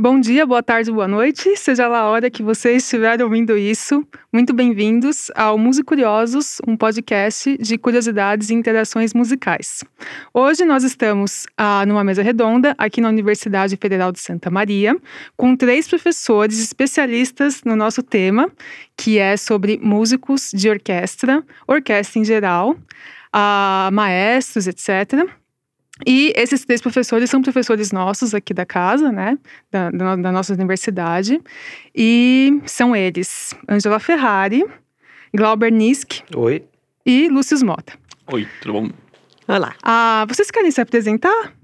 Bom dia, boa tarde, boa noite, seja lá a hora que vocês estiverem ouvindo isso. Muito bem-vindos ao Músico Curiosos, um podcast de curiosidades e interações musicais. Hoje nós estamos ah, numa mesa redonda aqui na Universidade Federal de Santa Maria, com três professores especialistas no nosso tema, que é sobre músicos de orquestra, orquestra em geral, ah, maestros, etc. E esses três professores são professores nossos aqui da casa, né? Da, da, da nossa universidade. E são eles: Angela Ferrari, Glauber Nisk. Oi. E Lúcio Mota. Oi, tudo bom? Olá. Ah, vocês querem se apresentar?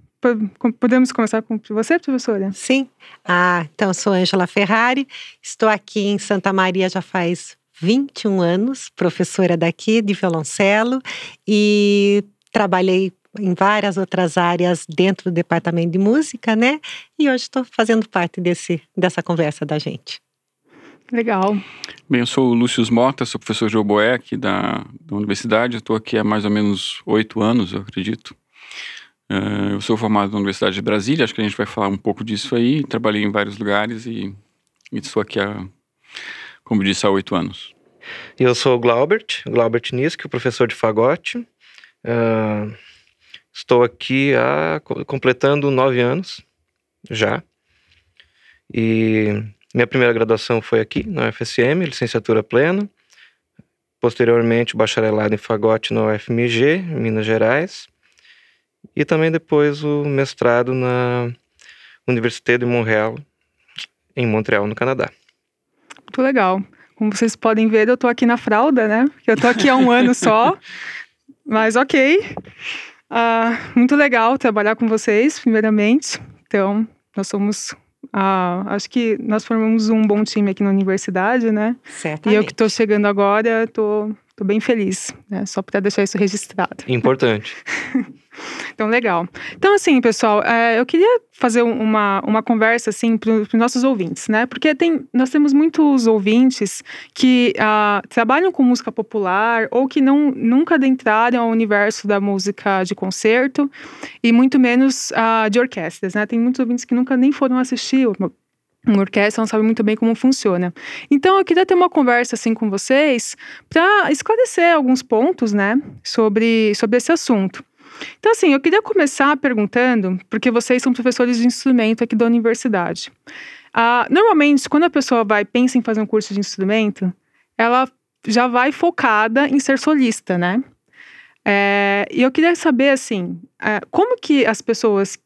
Podemos começar com você, professora? Sim. Ah, então, eu sou Angela Ferrari, estou aqui em Santa Maria já faz 21 anos, professora daqui de violoncelo e trabalhei em várias outras áreas dentro do departamento de música, né? E hoje estou fazendo parte desse, dessa conversa da gente. Legal. Bem, eu sou o Lúcio Mota, sou professor de oboé aqui da, da universidade. Estou aqui há mais ou menos oito anos, eu acredito. Uh, eu sou formado na Universidade de Brasília, acho que a gente vai falar um pouco disso aí. Trabalhei em vários lugares e, e estou aqui há, como disse, há oito anos. Eu sou o Glaubert, Glaubert Nisk, professor de fagote. Uh, Estou aqui há, completando nove anos já. E minha primeira graduação foi aqui, na UFSM, licenciatura plena. Posteriormente, bacharelado em fagote na UFMG, Minas Gerais. E também depois o mestrado na Université de Montréal, em Montreal, no Canadá. Muito legal. Como vocês podem ver, eu tô aqui na fralda, né? Eu tô aqui há um ano só. Mas ok. Uh, muito legal trabalhar com vocês, primeiramente. Então, nós somos. Uh, acho que nós formamos um bom time aqui na universidade, né? Certamente. E eu que estou chegando agora, estou Tô bem feliz, né? Só para deixar isso registrado. Importante. então, legal. Então, assim, pessoal, é, eu queria fazer uma, uma conversa, assim, para os nossos ouvintes, né? Porque tem, nós temos muitos ouvintes que uh, trabalham com música popular ou que não, nunca adentraram ao universo da música de concerto e muito menos uh, de orquestras, né? Tem muitos ouvintes que nunca nem foram assistir uma orquestra não sabe muito bem como funciona. Então eu queria ter uma conversa assim com vocês para esclarecer alguns pontos, né, sobre, sobre esse assunto. Então assim, eu queria começar perguntando, porque vocês são professores de instrumento aqui da universidade. Ah, normalmente, quando a pessoa vai pensa em fazer um curso de instrumento, ela já vai focada em ser solista, né? É, e eu queria saber assim, é, como que as pessoas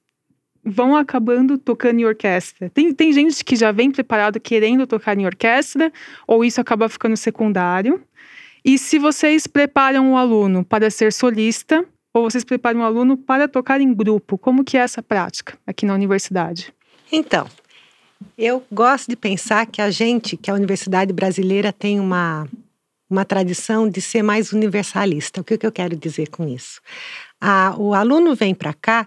vão acabando tocando em orquestra. Tem, tem gente que já vem preparado querendo tocar em orquestra, ou isso acaba ficando secundário. E se vocês preparam o um aluno para ser solista, ou vocês preparam um aluno para tocar em grupo, como que é essa prática aqui na universidade? Então, eu gosto de pensar que a gente, que a universidade brasileira tem uma, uma tradição de ser mais universalista. O que, que eu quero dizer com isso? Ah, o aluno vem para cá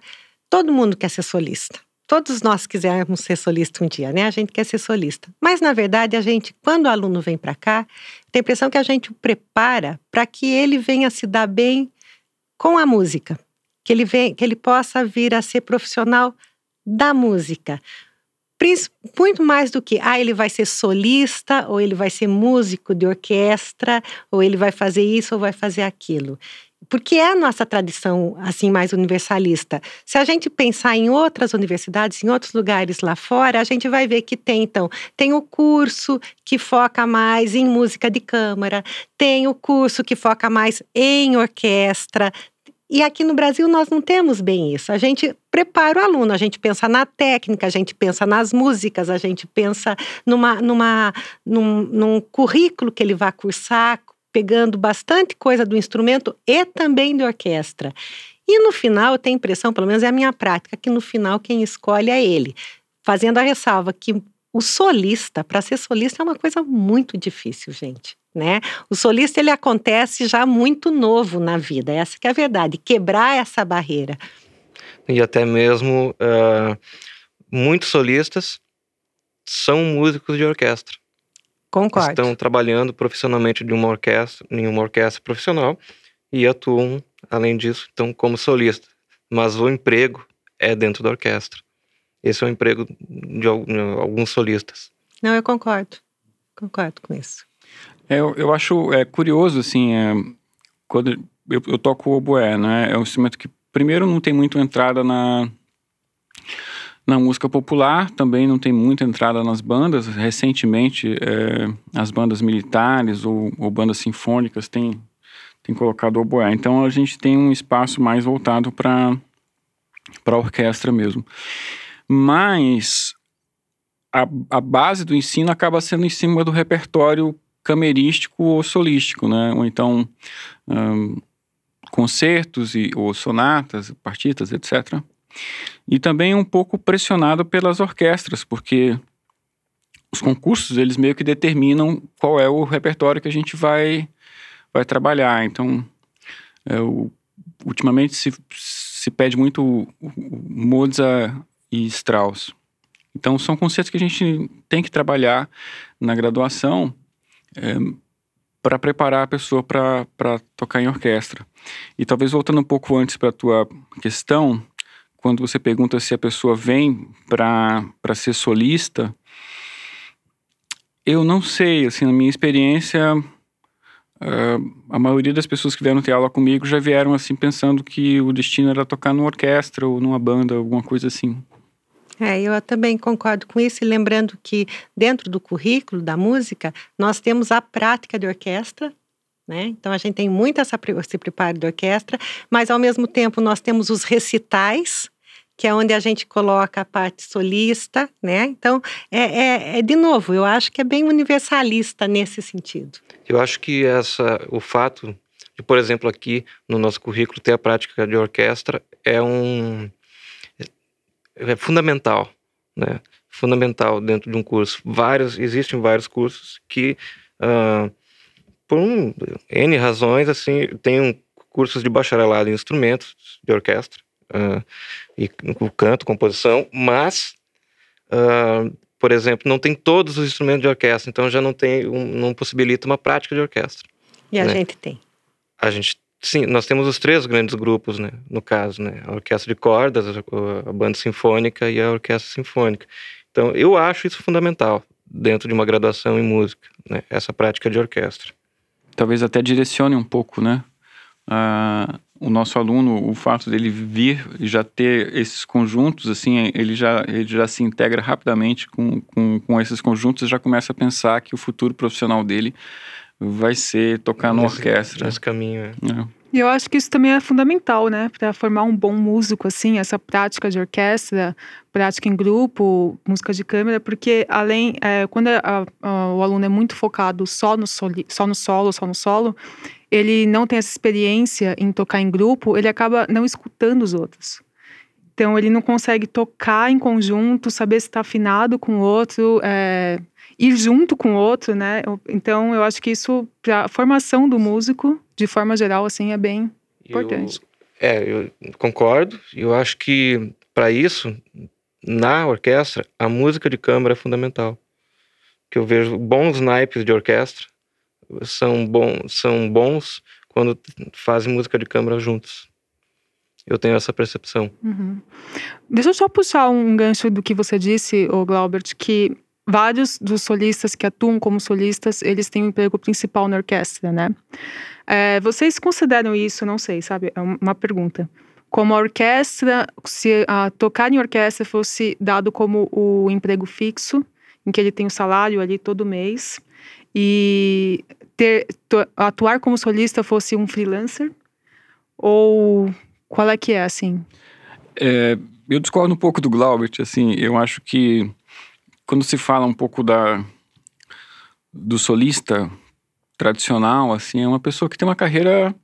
Todo mundo quer ser solista. Todos nós quisermos ser solista um dia, né? A gente quer ser solista. Mas, na verdade, a gente, quando o aluno vem para cá, tem a impressão que a gente o prepara para que ele venha se dar bem com a música. Que ele, vem, que ele possa vir a ser profissional da música. Muito mais do que, ah, ele vai ser solista, ou ele vai ser músico de orquestra, ou ele vai fazer isso ou vai fazer aquilo porque é a nossa tradição assim mais universalista. Se a gente pensar em outras universidades, em outros lugares lá fora, a gente vai ver que tem então, tem o curso que foca mais em música de câmara, tem o curso que foca mais em orquestra, e aqui no Brasil nós não temos bem isso. A gente prepara o aluno, a gente pensa na técnica, a gente pensa nas músicas, a gente pensa numa, numa, num, num currículo que ele vai cursar, pegando bastante coisa do instrumento e também de orquestra. E no final, eu tenho a impressão, pelo menos é a minha prática, que no final quem escolhe é ele. Fazendo a ressalva que o solista, para ser solista, é uma coisa muito difícil, gente. Né? O solista ele acontece já muito novo na vida, essa que é a verdade, quebrar essa barreira. E até mesmo uh, muitos solistas são músicos de orquestra. Concordo. Estão trabalhando profissionalmente de uma orquestra, em uma orquestra profissional e atuam, além disso, estão como solista. Mas o emprego é dentro da orquestra. Esse é o emprego de alguns solistas. Não, eu concordo. Concordo com isso. É, eu, eu acho é, curioso, assim, é, quando eu, eu toco o oboé, né? É um instrumento que, primeiro, não tem muito entrada na, na música popular, também não tem muita entrada nas bandas. Recentemente, é, as bandas militares ou, ou, bandas sinfônicas têm, têm colocado oboé. Então, a gente tem um espaço mais voltado para a orquestra mesmo. Mas a, a base do ensino acaba sendo em cima do repertório camerístico ou solístico, né? Ou então um, concertos e, ou sonatas, partitas, etc. E também um pouco pressionado pelas orquestras, porque os concursos eles meio que determinam qual é o repertório que a gente vai vai trabalhar. Então, é, o, ultimamente se, se pede muito Mozart e Strauss. Então, são conceitos que a gente tem que trabalhar na graduação é, para preparar a pessoa para tocar em orquestra. E talvez voltando um pouco antes para a tua questão, quando você pergunta se a pessoa vem para ser solista, eu não sei, assim, na minha experiência, uh, a maioria das pessoas que vieram ter aula comigo já vieram assim pensando que o destino era tocar numa orquestra ou numa banda, alguma coisa assim. É, eu também concordo com isso, e lembrando que dentro do currículo da música, nós temos a prática de orquestra, né? Então a gente tem muito essa, esse preparo de orquestra, mas ao mesmo tempo nós temos os recitais, que é onde a gente coloca a parte solista, né? Então, é, é, é, de novo, eu acho que é bem universalista nesse sentido. Eu acho que essa, o fato de, por exemplo, aqui no nosso currículo ter a prática de orquestra é um é fundamental, né? Fundamental dentro de um curso. Vários, existem vários cursos que, uh, por um, N razões, assim, tem um, cursos de bacharelado em instrumentos de orquestra, uh, e o canto, composição, mas, uh, por exemplo, não tem todos os instrumentos de orquestra, então já não tem, um, não possibilita uma prática de orquestra. E a né? gente tem. A gente Sim, nós temos os três grandes grupos, né, no caso, né, a orquestra de cordas, a banda sinfônica e a orquestra sinfônica. Então, eu acho isso fundamental dentro de uma graduação em música, né, essa prática de orquestra. Talvez até direcione um pouco, né, uh, o nosso aluno, o fato dele vir e já ter esses conjuntos, assim, ele já, ele já se integra rapidamente com, com, com esses conjuntos e já começa a pensar que o futuro profissional dele vai ser tocar numa orquestra. Nesse caminho, é. é. E eu acho que isso também é fundamental, né, para formar um bom músico, assim, essa prática de orquestra, prática em grupo, música de câmera, porque além, é, quando a, a, o aluno é muito focado só no, soli, só no solo, só no solo, ele não tem essa experiência em tocar em grupo, ele acaba não escutando os outros. Então, ele não consegue tocar em conjunto, saber se está afinado com o outro, é, ir junto com o outro, né? Então, eu acho que isso, para a formação do músico, de forma geral, assim, é bem importante. Eu, é, eu concordo. Eu acho que, para isso, na orquestra, a música de câmara é fundamental. Que eu vejo bons naipes de orquestra são, bom, são bons quando fazem música de câmara juntos. Eu tenho essa percepção. Uhum. Deixa eu só puxar um gancho do que você disse, o Glaubert, que vários dos solistas que atuam como solistas, eles têm um emprego principal na orquestra, né? É, vocês consideram isso, não sei, sabe? É uma pergunta. Como a orquestra, se a, tocar em orquestra fosse dado como o emprego fixo, em que ele tem o salário ali todo mês, e ter, atuar como solista fosse um freelancer? Ou qual é que é, assim? É, eu discordo um pouco do Glaubert, assim, eu acho que quando se fala um pouco da do solista tradicional, assim, é uma pessoa que tem uma carreira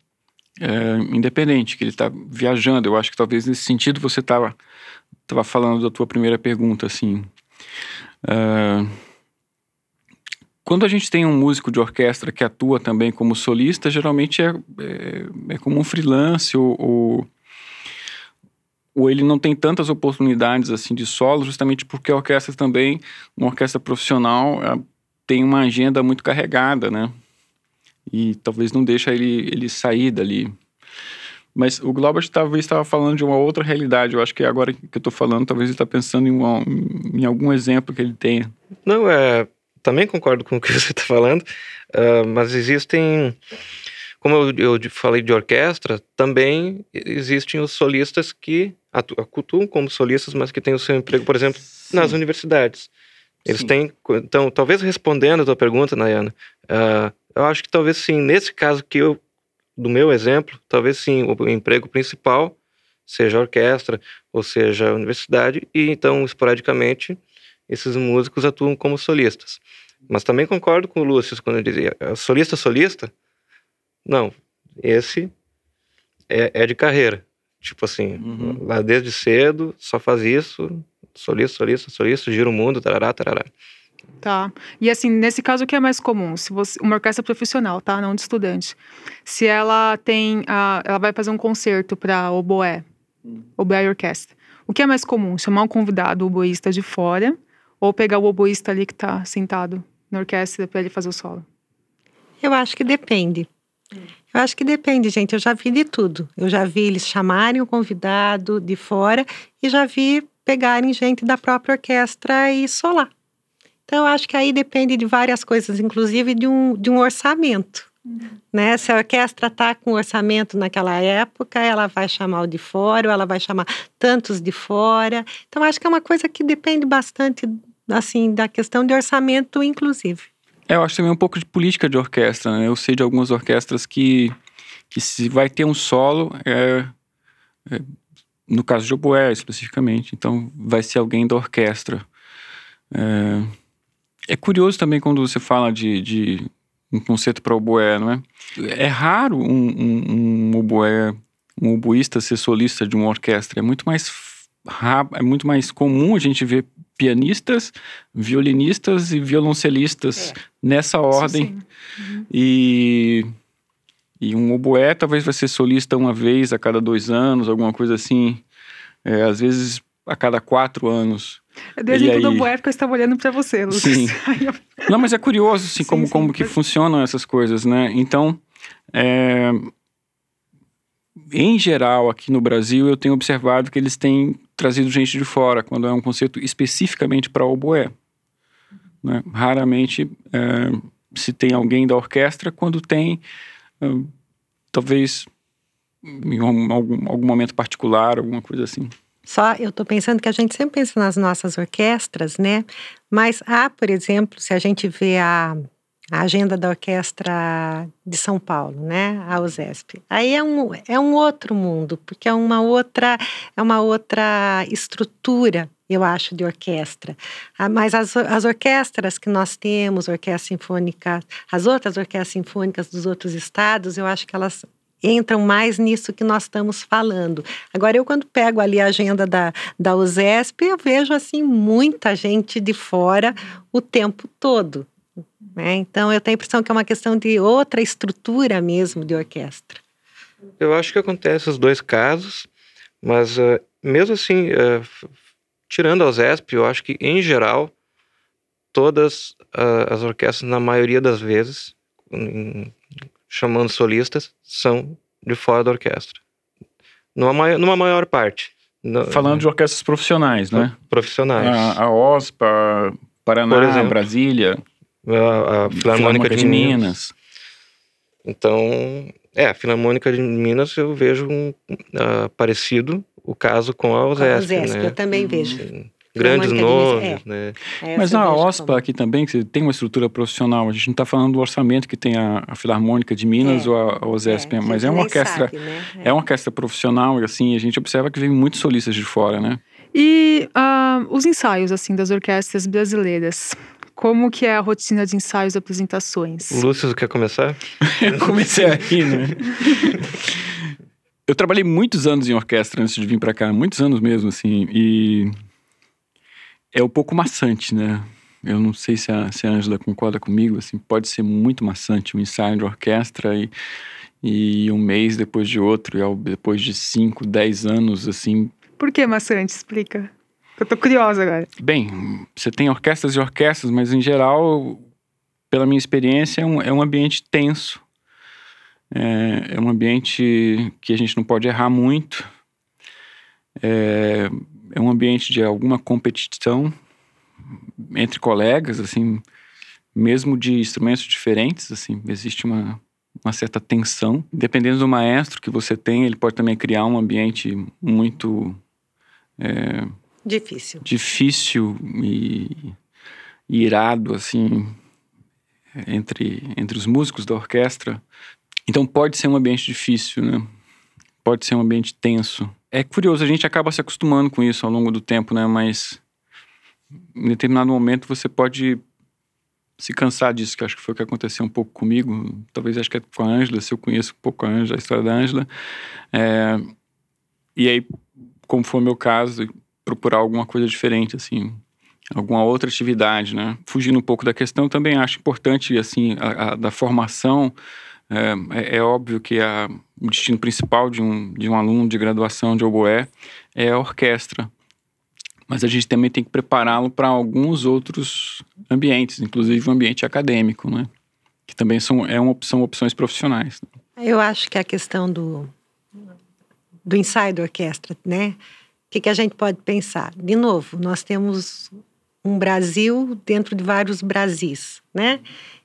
é, independente, que ele está viajando. Eu acho que talvez nesse sentido você estava tava falando da tua primeira pergunta, assim. É, quando a gente tem um músico de orquestra que atua também como solista, geralmente é, é, é como um freelance ou, ou ou ele não tem tantas oportunidades assim de solo, justamente porque a orquestra também, uma orquestra profissional, tem uma agenda muito carregada, né? E talvez não deixa ele, ele sair dali. Mas o Globert talvez estava falando de uma outra realidade. Eu acho que agora que eu estou falando, talvez ele está pensando em, uma, em, algum exemplo que ele tenha. Não, é, também concordo com o que você está falando, uh, mas existem, como eu, eu, falei de orquestra, também existem os solistas que atuam como solistas, mas que têm o seu emprego, por exemplo, Sim. nas universidades. Eles sim. têm. Então, talvez respondendo a tua pergunta, Nayana, uh, eu acho que talvez sim, nesse caso que eu, do meu exemplo, talvez sim, o emprego principal seja orquestra, ou seja universidade, e então, esporadicamente, esses músicos atuam como solistas. Mas também concordo com o Lúcio quando ele dizia, é, solista, solista? Não, esse é, é de carreira. Tipo assim, uhum. lá desde cedo, só faz isso, solista, solista, solista, gira o mundo, tarará, tarará. Tá. E assim, nesse caso, o que é mais comum? Se você, uma orquestra profissional, tá? Não de estudante. Se ela tem, a, ela vai fazer um concerto para oboé, hum. oboé e orquestra. O que é mais comum? Chamar um convidado oboísta de fora ou pegar o oboísta ali que está sentado na orquestra para ele fazer o solo? Eu acho que depende. Eu acho que depende, gente. Eu já vi de tudo. Eu já vi eles chamarem o convidado de fora e já vi pegarem gente da própria orquestra e solar. Então, eu acho que aí depende de várias coisas, inclusive de um, de um orçamento. Uhum. Né? Se a orquestra está com orçamento naquela época, ela vai chamar o de fora, ou ela vai chamar tantos de fora. Então, acho que é uma coisa que depende bastante assim da questão de orçamento, inclusive. É, eu acho também um pouco de política de orquestra. Né? Eu sei de algumas orquestras que, que se vai ter um solo, é, é no caso de oboé especificamente, então vai ser alguém da orquestra. É, é curioso também quando você fala de, de um conceito para oboé, não é? É raro um, um, um oboé, um oboísta ser solista de uma orquestra. É muito mais é muito mais comum a gente ver pianistas, violinistas e violoncelistas é. nessa ordem. Uhum. E e um oboé talvez vai ser solista uma vez a cada dois anos, alguma coisa assim. É, às vezes a cada quatro anos. É do exemplo aí... do oboé porque eu estava olhando para você, Lucas. Sim. Não, mas é curioso assim, sim, como, sim, como que funcionam essas coisas, né? Então, é... em geral, aqui no Brasil, eu tenho observado que eles têm trazido gente de fora, quando é um conceito especificamente para oboé. Né? Raramente é, se tem alguém da orquestra, quando tem talvez em algum, algum momento particular, alguma coisa assim. Só eu estou pensando que a gente sempre pensa nas nossas orquestras, né? Mas há, por exemplo, se a gente vê a, a agenda da orquestra de São Paulo, né? A USESP. Aí é um, é um outro mundo, porque é uma outra, é uma outra estrutura eu acho, de orquestra. Ah, mas as, as orquestras que nós temos, orquestra sinfônica, as outras orquestras sinfônicas dos outros estados, eu acho que elas entram mais nisso que nós estamos falando. Agora, eu quando pego ali a agenda da, da USESP, eu vejo, assim, muita gente de fora o tempo todo. Né? Então, eu tenho a impressão que é uma questão de outra estrutura mesmo de orquestra. Eu acho que acontece os dois casos, mas uh, mesmo assim, uh, tirando a OSESP, eu acho que, em geral, todas uh, as orquestras, na maioria das vezes, em, chamando solistas, são de fora da orquestra. Numa maior, numa maior parte. Falando de orquestras profissionais, né? Profissionais. A, a OSPA, Paraná, exemplo, Brasília. A, a Filarmônica, de, de Minas. Minas. Então, é, a Filarmônica de Minas eu vejo um uh, parecido o caso com a OSESP, com a OSESP né? eu também uhum. vejo. Grandes nomes, é. né? É, Mas na OSPA como... aqui também, que tem uma estrutura profissional, a gente não está falando do orçamento que tem a, a Filarmônica de Minas é. ou a, a OSESP, é, mas é uma orquestra, sabe, né? é. uma orquestra profissional e assim, a gente observa que vem muitos solistas de fora, né? E uh, os ensaios, assim, das orquestras brasileiras, como que é a rotina de ensaios e apresentações? Lúcio, quer começar? eu comecei aqui, né? eu trabalhei muitos anos em orquestra antes de vir para cá, muitos anos mesmo, assim, e é um pouco maçante, né? Eu não sei se a, se a Angela concorda comigo, assim, pode ser muito maçante um ensaio de orquestra e, e um mês depois de outro, e depois de cinco, dez anos, assim. Por que maçante? Explica. Eu tô curiosa agora. Bem, você tem orquestras e orquestras, mas em geral, pela minha experiência, é um, é um ambiente tenso É, é um ambiente que a gente não pode errar muito. É, é um ambiente de alguma competição entre colegas, assim, mesmo de instrumentos diferentes, assim, existe uma, uma certa tensão. Dependendo do maestro que você tem, ele pode também criar um ambiente muito é, difícil, difícil e, e irado, assim, entre entre os músicos da orquestra. Então pode ser um ambiente difícil, né? Pode ser um ambiente tenso. É curioso, a gente acaba se acostumando com isso ao longo do tempo, né? Mas em determinado momento você pode se cansar disso, que acho que foi o que aconteceu um pouco comigo. Talvez acho que é com a Ângela, se eu conheço um pouco a Ângela, a história da Ângela. É, e aí, como foi o meu caso, procurar alguma coisa diferente, assim, alguma outra atividade, né? Fugindo um pouco da questão, também acho importante, assim, a, a da formação. É, é, é, óbvio que a, o destino principal de um, de um aluno de graduação de oboé é a orquestra. Mas a gente também tem que prepará-lo para alguns outros ambientes, inclusive o ambiente acadêmico, né? Que também são, é uma, são opções profissionais. Eu acho que a questão do, do ensaio da orquestra, né? Que, que a gente pode pensar? De novo, nós temos um Brasil dentro de vários Brasis, né?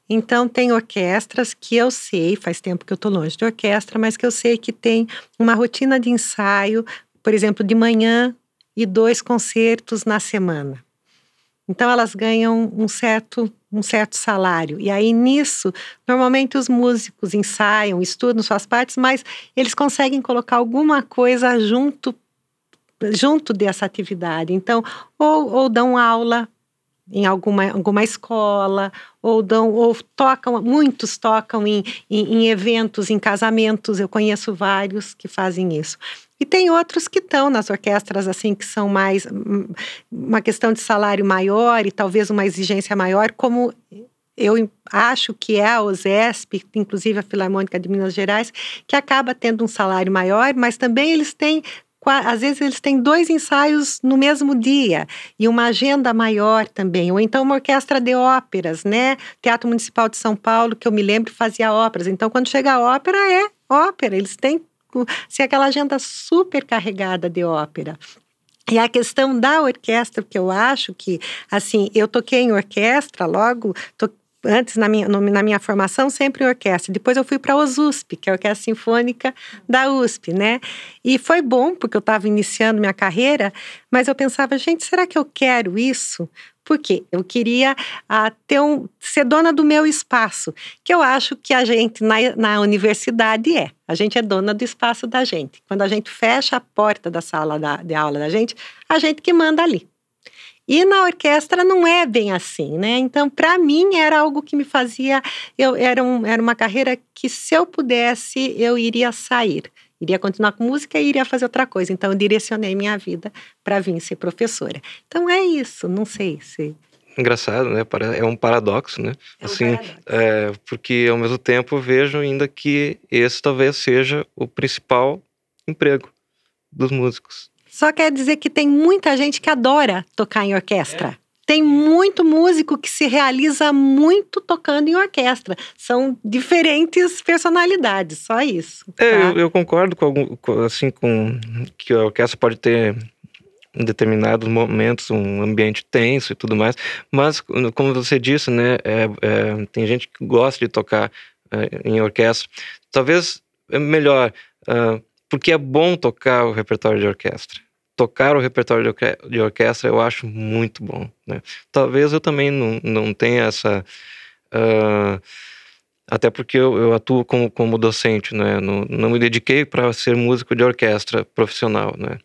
Então, tem orquestras que eu sei, faz tempo que eu estou longe de orquestra, mas que eu sei que tem uma rotina de ensaio, por exemplo, de manhã e dois concertos na semana. Então, elas ganham um certo, um certo salário. E aí, nisso, normalmente os músicos ensaiam, estudam suas partes, mas eles conseguem colocar alguma coisa junto junto dessa atividade. Então, ou, ou dão aula em alguma, alguma escola, ou dão, ou tocam, muitos tocam em, em, em, eventos, em casamentos, eu conheço vários que fazem isso. E tem outros que estão nas orquestras, assim, que são mais hum, uma questão de salário maior e talvez uma exigência maior, como eu acho que é a OSESP, inclusive a Filarmônica de Minas Gerais, que acaba tendo um salário maior, mas também eles têm às vezes eles têm dois ensaios no mesmo dia e uma agenda maior também, ou então uma orquestra de óperas, né? Teatro Municipal de São Paulo, que eu me lembro, fazia óperas. Então, quando chega a ópera, é ópera, eles têm se aquela agenda super carregada de ópera. E a questão da orquestra, que eu acho que, assim, eu toquei em orquestra logo, to, antes na minha, na minha formação sempre em orquestra. Depois eu fui para a OSUSP, que é a Orquestra Sinfônica da USP, né? E foi bom porque eu estava iniciando minha carreira, mas eu pensava, gente, será que eu quero isso? Porque eu queria uh, ter um, ser dona do meu espaço, que eu acho que a gente na, na universidade é. A gente é dona do espaço da gente. Quando a gente fecha a porta da sala da, de aula da gente, a gente que manda ali. E na orquestra não é bem assim, né? Então, para mim, era algo que me fazia. Eu, era, um, era uma carreira que, se eu pudesse, eu iria sair. Iria continuar com música e iria fazer outra coisa. Então, eu direcionei minha vida para vir ser professora. Então, é isso. Não sei se. Engraçado, né? É um paradoxo, né? É um assim, paradoxo. É, porque ao mesmo tempo vejo ainda que esse talvez seja o principal emprego dos músicos. Só quer dizer que tem muita gente que adora tocar em orquestra. É. Tem muito músico que se realiza muito tocando em orquestra. São diferentes personalidades, só isso. Tá? É, eu, eu, concordo com, algum, assim, com que a orquestra pode ter em determinados momentos um ambiente tenso e tudo mais, mas como você disse, né, é, é, tem gente que gosta de tocar é, em orquestra. Talvez é melhor uh, porque é bom tocar o repertório de orquestra. Tocar o repertório de, orque de orquestra eu acho muito bom. Né? Talvez eu também não, não tenha essa. Uh, até porque eu, eu, atuo como, como docente, né? não, não me dediquei para ser músico de orquestra profissional. Né?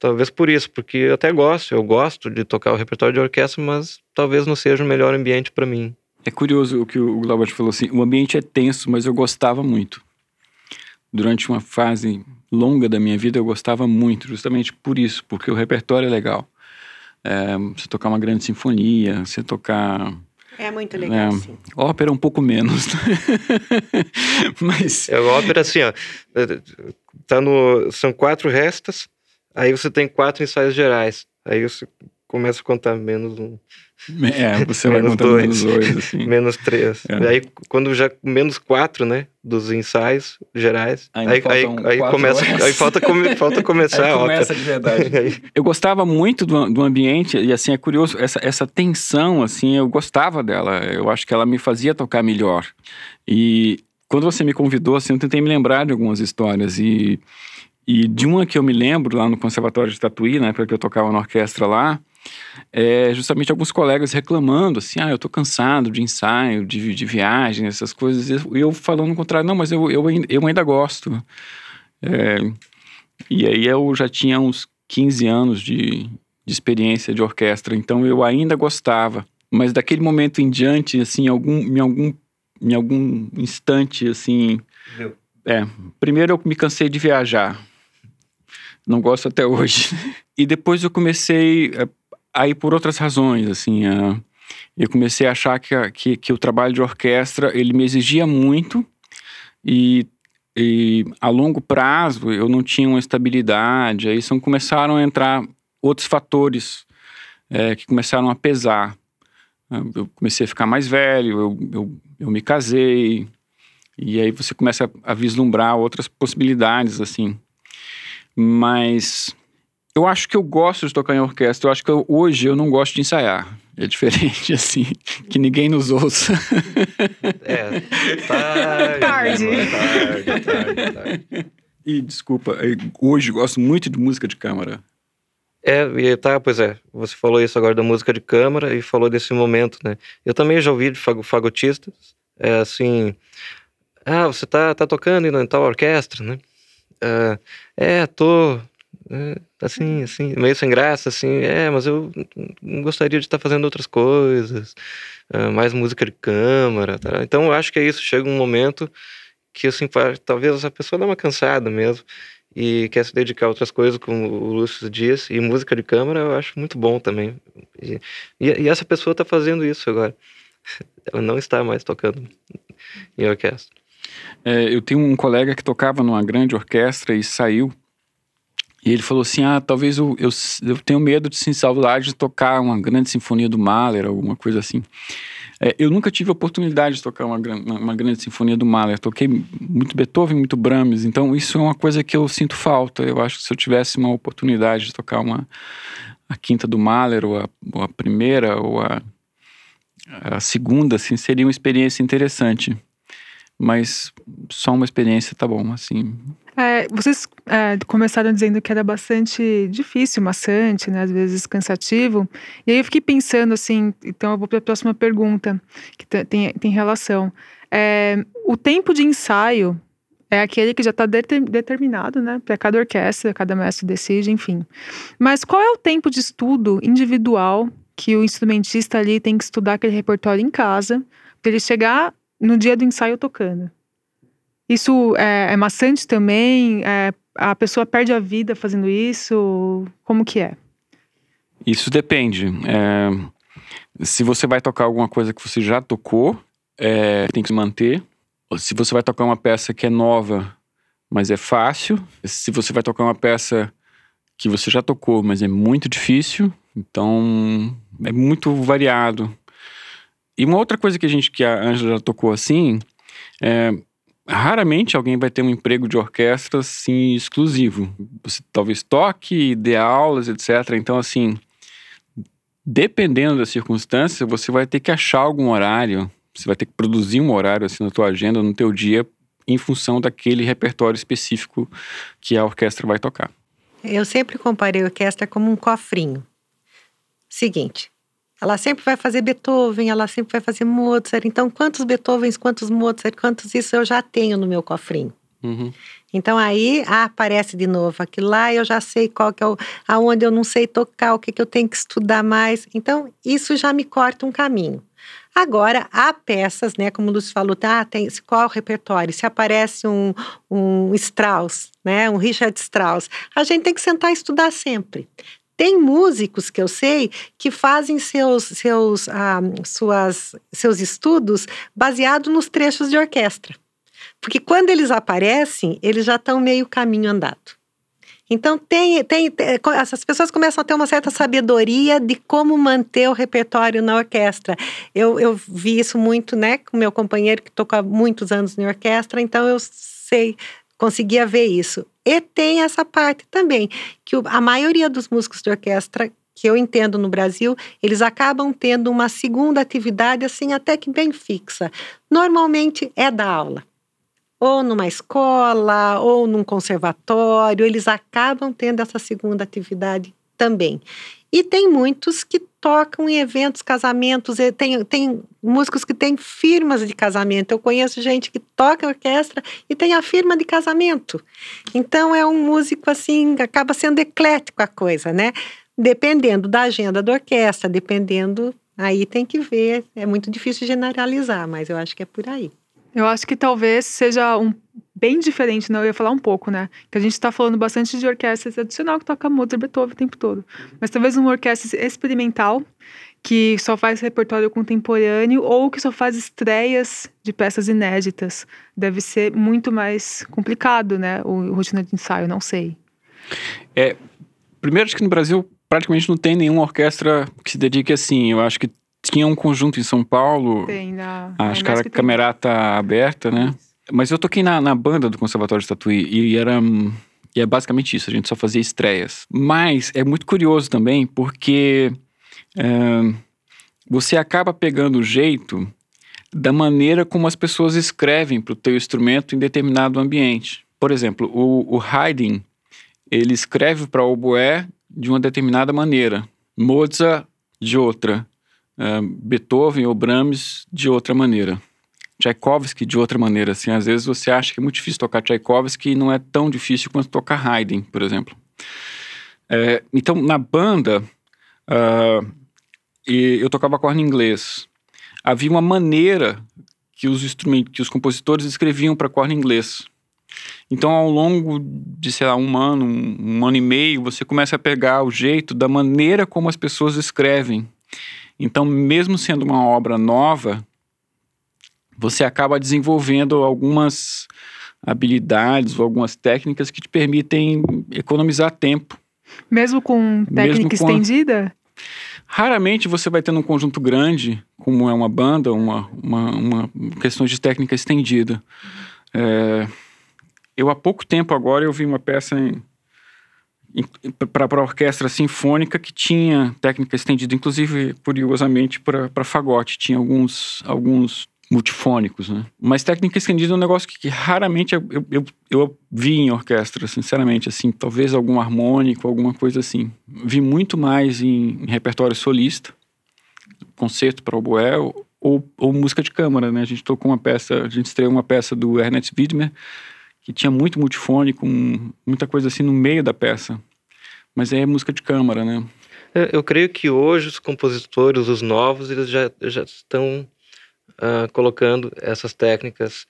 Talvez por isso, porque eu até gosto, eu gosto de tocar o repertório de orquestra, mas talvez não seja o melhor ambiente para mim. É curioso o que o Glaubert falou assim: o ambiente é tenso, mas eu gostava muito durante uma fase longa da minha vida eu gostava muito, justamente por isso, porque o repertório é legal. É, você tocar uma grande sinfonia, você tocar. É muito legal, é, sim. Ópera um pouco menos. Mas. É, ópera assim, ó. Tá no, são quatro restas, aí você tem quatro ensaios gerais. Aí você começa a contar menos um. É, você vai Menos contando dois. menos dois, assim. menos três. É. Aí, quando já menos quatro, né? Dos ensaios gerais. Ainda aí, aí, aí começa. horas. Aí falta, come- falta começar Aí a começa ópera. de verdade. Eu gostava muito do, do ambiente, e assim, é curioso, essa, essa tensão, assim, eu gostava dela. Eu acho que ela me fazia tocar melhor. E quando você me convidou, assim, eu tentei me lembrar de algumas histórias. E, e de uma que eu me lembro lá no Conservatório de Tatuí, na época que eu tocava na orquestra lá, é justamente alguns colegas reclamando, assim, ah, eu tô cansado de ensaio, de, de viagem, essas coisas. E eu, falando o contrário, não, mas eu, eu, ainda- eu ainda gosto. É, e aí eu já tinha uns 15 anos de, de experiência de orquestra, então eu ainda gostava. Mas daquele momento em diante, assim, algum, em algum, em algum instante, assim, Deu. é, primeiro eu me cansei de viajar. Não gosto até hoje. E depois eu comecei a ir por outras razões, assim, a- eu comecei a achar que, que, que o trabalho de orquestra, ele me exigia muito e e a longo prazo eu não tinha uma estabilidade, aí são, começaram a entrar outros fatores é, que começaram a pesar. Eu comecei a ficar mais velho, eu, eu, eu me casei, e aí você começa a vislumbrar outras possibilidades, assim. Mas eu acho que eu gosto de tocar em orquestra, eu acho que eu- hoje eu não gosto de ensaiar. É diferente, assim, que ninguém nos ouça. É, tarde. Tarde. Tarde, tarde, tarde. E desculpa, hoje gosto muito de música de câmara. É, e tá, pois é. Você falou isso agora da música de câmara e falou desse momento, né? Eu também já ouvi de fago- fagotistas, é assim, ah, você tá, tá tocando em tal orquestra, né? Ah, é, tô, é, assim, assim, meio sem graça, assim, é, mas eu gostaria de estar fazendo outras coisas, mais música de câmara, tá? Então eu acho que é isso, chega um momento que, assim, talvez a pessoa dá uma cansada mesmo e quer se dedicar a outras coisas, como o Lúcio disse, e música de câmara eu acho muito bom também. E, e- e essa pessoa está fazendo isso agora. Ela não está mais tocando em orquestra. É, eu tenho um colega que tocava numa grande orquestra e saiu. E ele falou assim: Ah, talvez eu, eu, eu tenho medo de sem saudade de tocar uma grande sinfonia do Mahler, alguma coisa assim. É, eu nunca tive a oportunidade de tocar uma, uma grande sinfonia do Mahler. Toquei muito Beethoven, muito Brahms. Então, isso é uma coisa que eu sinto falta. Eu acho que se eu tivesse uma oportunidade de tocar uma a quinta do Mahler, ou a, ou a primeira, ou a, a segunda, assim, seria uma experiência interessante mas só uma experiência tá bom, assim. É, vocês é, começaram dizendo que era bastante difícil, maçante, né, às vezes cansativo. E aí eu fiquei pensando assim, então eu vou para a próxima pergunta, que te- tem, tem relação. É, o tempo de ensaio é aquele que já está determinado, né, para cada orquestra, cada mestre decide, enfim. Mas qual é o tempo de estudo individual que o instrumentista ali tem que estudar aquele repertório em casa, para ele chegar no dia do ensaio tocando? Isso é, é maçante também? É, a pessoa perde a vida fazendo isso? Como que é? Isso depende. É, se você vai tocar alguma coisa que você já tocou, é, tem que se manter. Se você vai tocar uma peça que é nova, mas é fácil. Se você vai tocar uma peça que você já tocou, mas é muito difícil, então é muito variado. E uma outra coisa que a gente, que a Ângela já tocou assim, é raramente alguém vai ter um emprego de orquestra assim exclusivo. Você talvez toque, dê aulas, etc. Então assim, dependendo da circunstância, você vai ter que achar algum horário, você vai ter que produzir um horário assim na tua agenda, no teu dia, em função daquele repertório específico que a orquestra vai tocar. Eu sempre comparei a orquestra como um cofrinho. Seguinte, ela sempre vai fazer Beethoven, ela sempre vai fazer Mozart. Então, quantos Beethovens, quantos Mozart, quantos isso eu já tenho no meu cofrinho. Uhum. Então aí ah, aparece de novo aquilo lá, eu já sei qual que é o, aonde eu não sei tocar, o que, que eu tenho que estudar mais. Então, isso já me corta um caminho. Agora, há peças, né? Como o Lúcio falou, tá, tem, qual é o repertório? Se aparece um, um Strauss, né? Um Richard Strauss, a gente tem que sentar e estudar sempre. Tem músicos que eu sei que fazem seus, seus, ah, suas, seus estudos baseados nos trechos de orquestra. Porque quando eles aparecem, eles já estão meio caminho andado. Então, tem, tem, essas pessoas começam a ter uma certa sabedoria de como manter o repertório na orquestra. Eu, eu vi isso muito, né, com meu companheiro que tocou há muitos anos na orquestra, então eu sei, conseguia ver isso. E tem essa parte também, que a maioria dos músicos de orquestra que eu entendo no Brasil, eles acabam tendo uma segunda atividade assim até que bem fixa. Normalmente é da aula. Ou numa escola, ou num conservatório, eles acabam tendo essa segunda atividade também. E tem muitos que tocam em eventos, casamentos, tem, tem músicos que têm firmas de casamento. Eu conheço gente que toca orquestra e tem a firma de casamento. Então é um músico assim, acaba sendo eclético a coisa, né? Dependendo da agenda da orquestra, dependendo, aí tem que ver. É muito difícil generalizar, mas eu acho que é por aí. Eu acho que talvez seja um bem diferente, não? Eu ia falar um pouco, né? Que a gente está falando bastante de orquestra tradicional que toca Mozart, Beethoven o tempo todo. Mas talvez uma orquestra experimental que só faz repertório contemporâneo ou que só faz estreias de peças inéditas. Deve ser muito mais complicado, né? O, rotina de ensaio, não sei. É, primeiro acho que no Brasil praticamente não tem nenhuma orquestra que se dedique assim. Eu acho que tinha um conjunto em São Paulo. Tem, na. Acho que era Camerata Aberta, né? Mas eu toquei na, na banda do Conservatório de Tatuí e era. E é basicamente isso, a gente só fazia estreias. Mas é muito curioso também, porque é, você acaba pegando o jeito da maneira como as pessoas escrevem para o teu instrumento em determinado ambiente. Por exemplo, o, o Haydn, ele escreve para o oboé de uma determinada maneira, Mozart de outra, uh, Beethoven ou Brahms de outra maneira. Tchaikovsky de outra maneira, assim, às vezes você acha que é muito difícil tocar Tchaikovsky e não é tão difícil quanto tocar Haydn, por exemplo. É, então, na banda, uh, eu tocava corno inglês. Havia uma maneira que os instrumentos, que os compositores escreviam para corno inglês. Então, ao longo de, sei lá, um ano, um, um ano e meio, você começa a pegar o jeito da maneira como as pessoas escrevem. Então, mesmo sendo uma obra nova, você acaba desenvolvendo algumas habilidades ou algumas técnicas que te permitem economizar tempo. Mesmo com técnica Mesmo com estendida? A... Raramente você vai ter um conjunto grande, como é uma banda, uma, uma, uma questão de técnica estendida. É... Eu, há pouco tempo agora, eu vi uma peça em, para a orquestra sinfônica que tinha técnica estendida, inclusive, curiosamente, para fagote. Tinha alguns, alguns multifônicos, né? Mas técnica estendida é um negócio que, que raramente eu, eu, eu, vi em orquestra, sinceramente, assim, talvez algum harmônico, alguma coisa assim. Vi muito mais em, em repertório solista, concerto para oboé ou, ou, música de câmara, né? A gente tocou uma peça, a gente estreou uma peça do Ernest Widmer, tinha muito multifônico, um, muita coisa assim no meio da peça. Mas é música de câmara, né? É, eu creio que hoje os compositores, os novos, eles já, já estão uh, colocando essas técnicas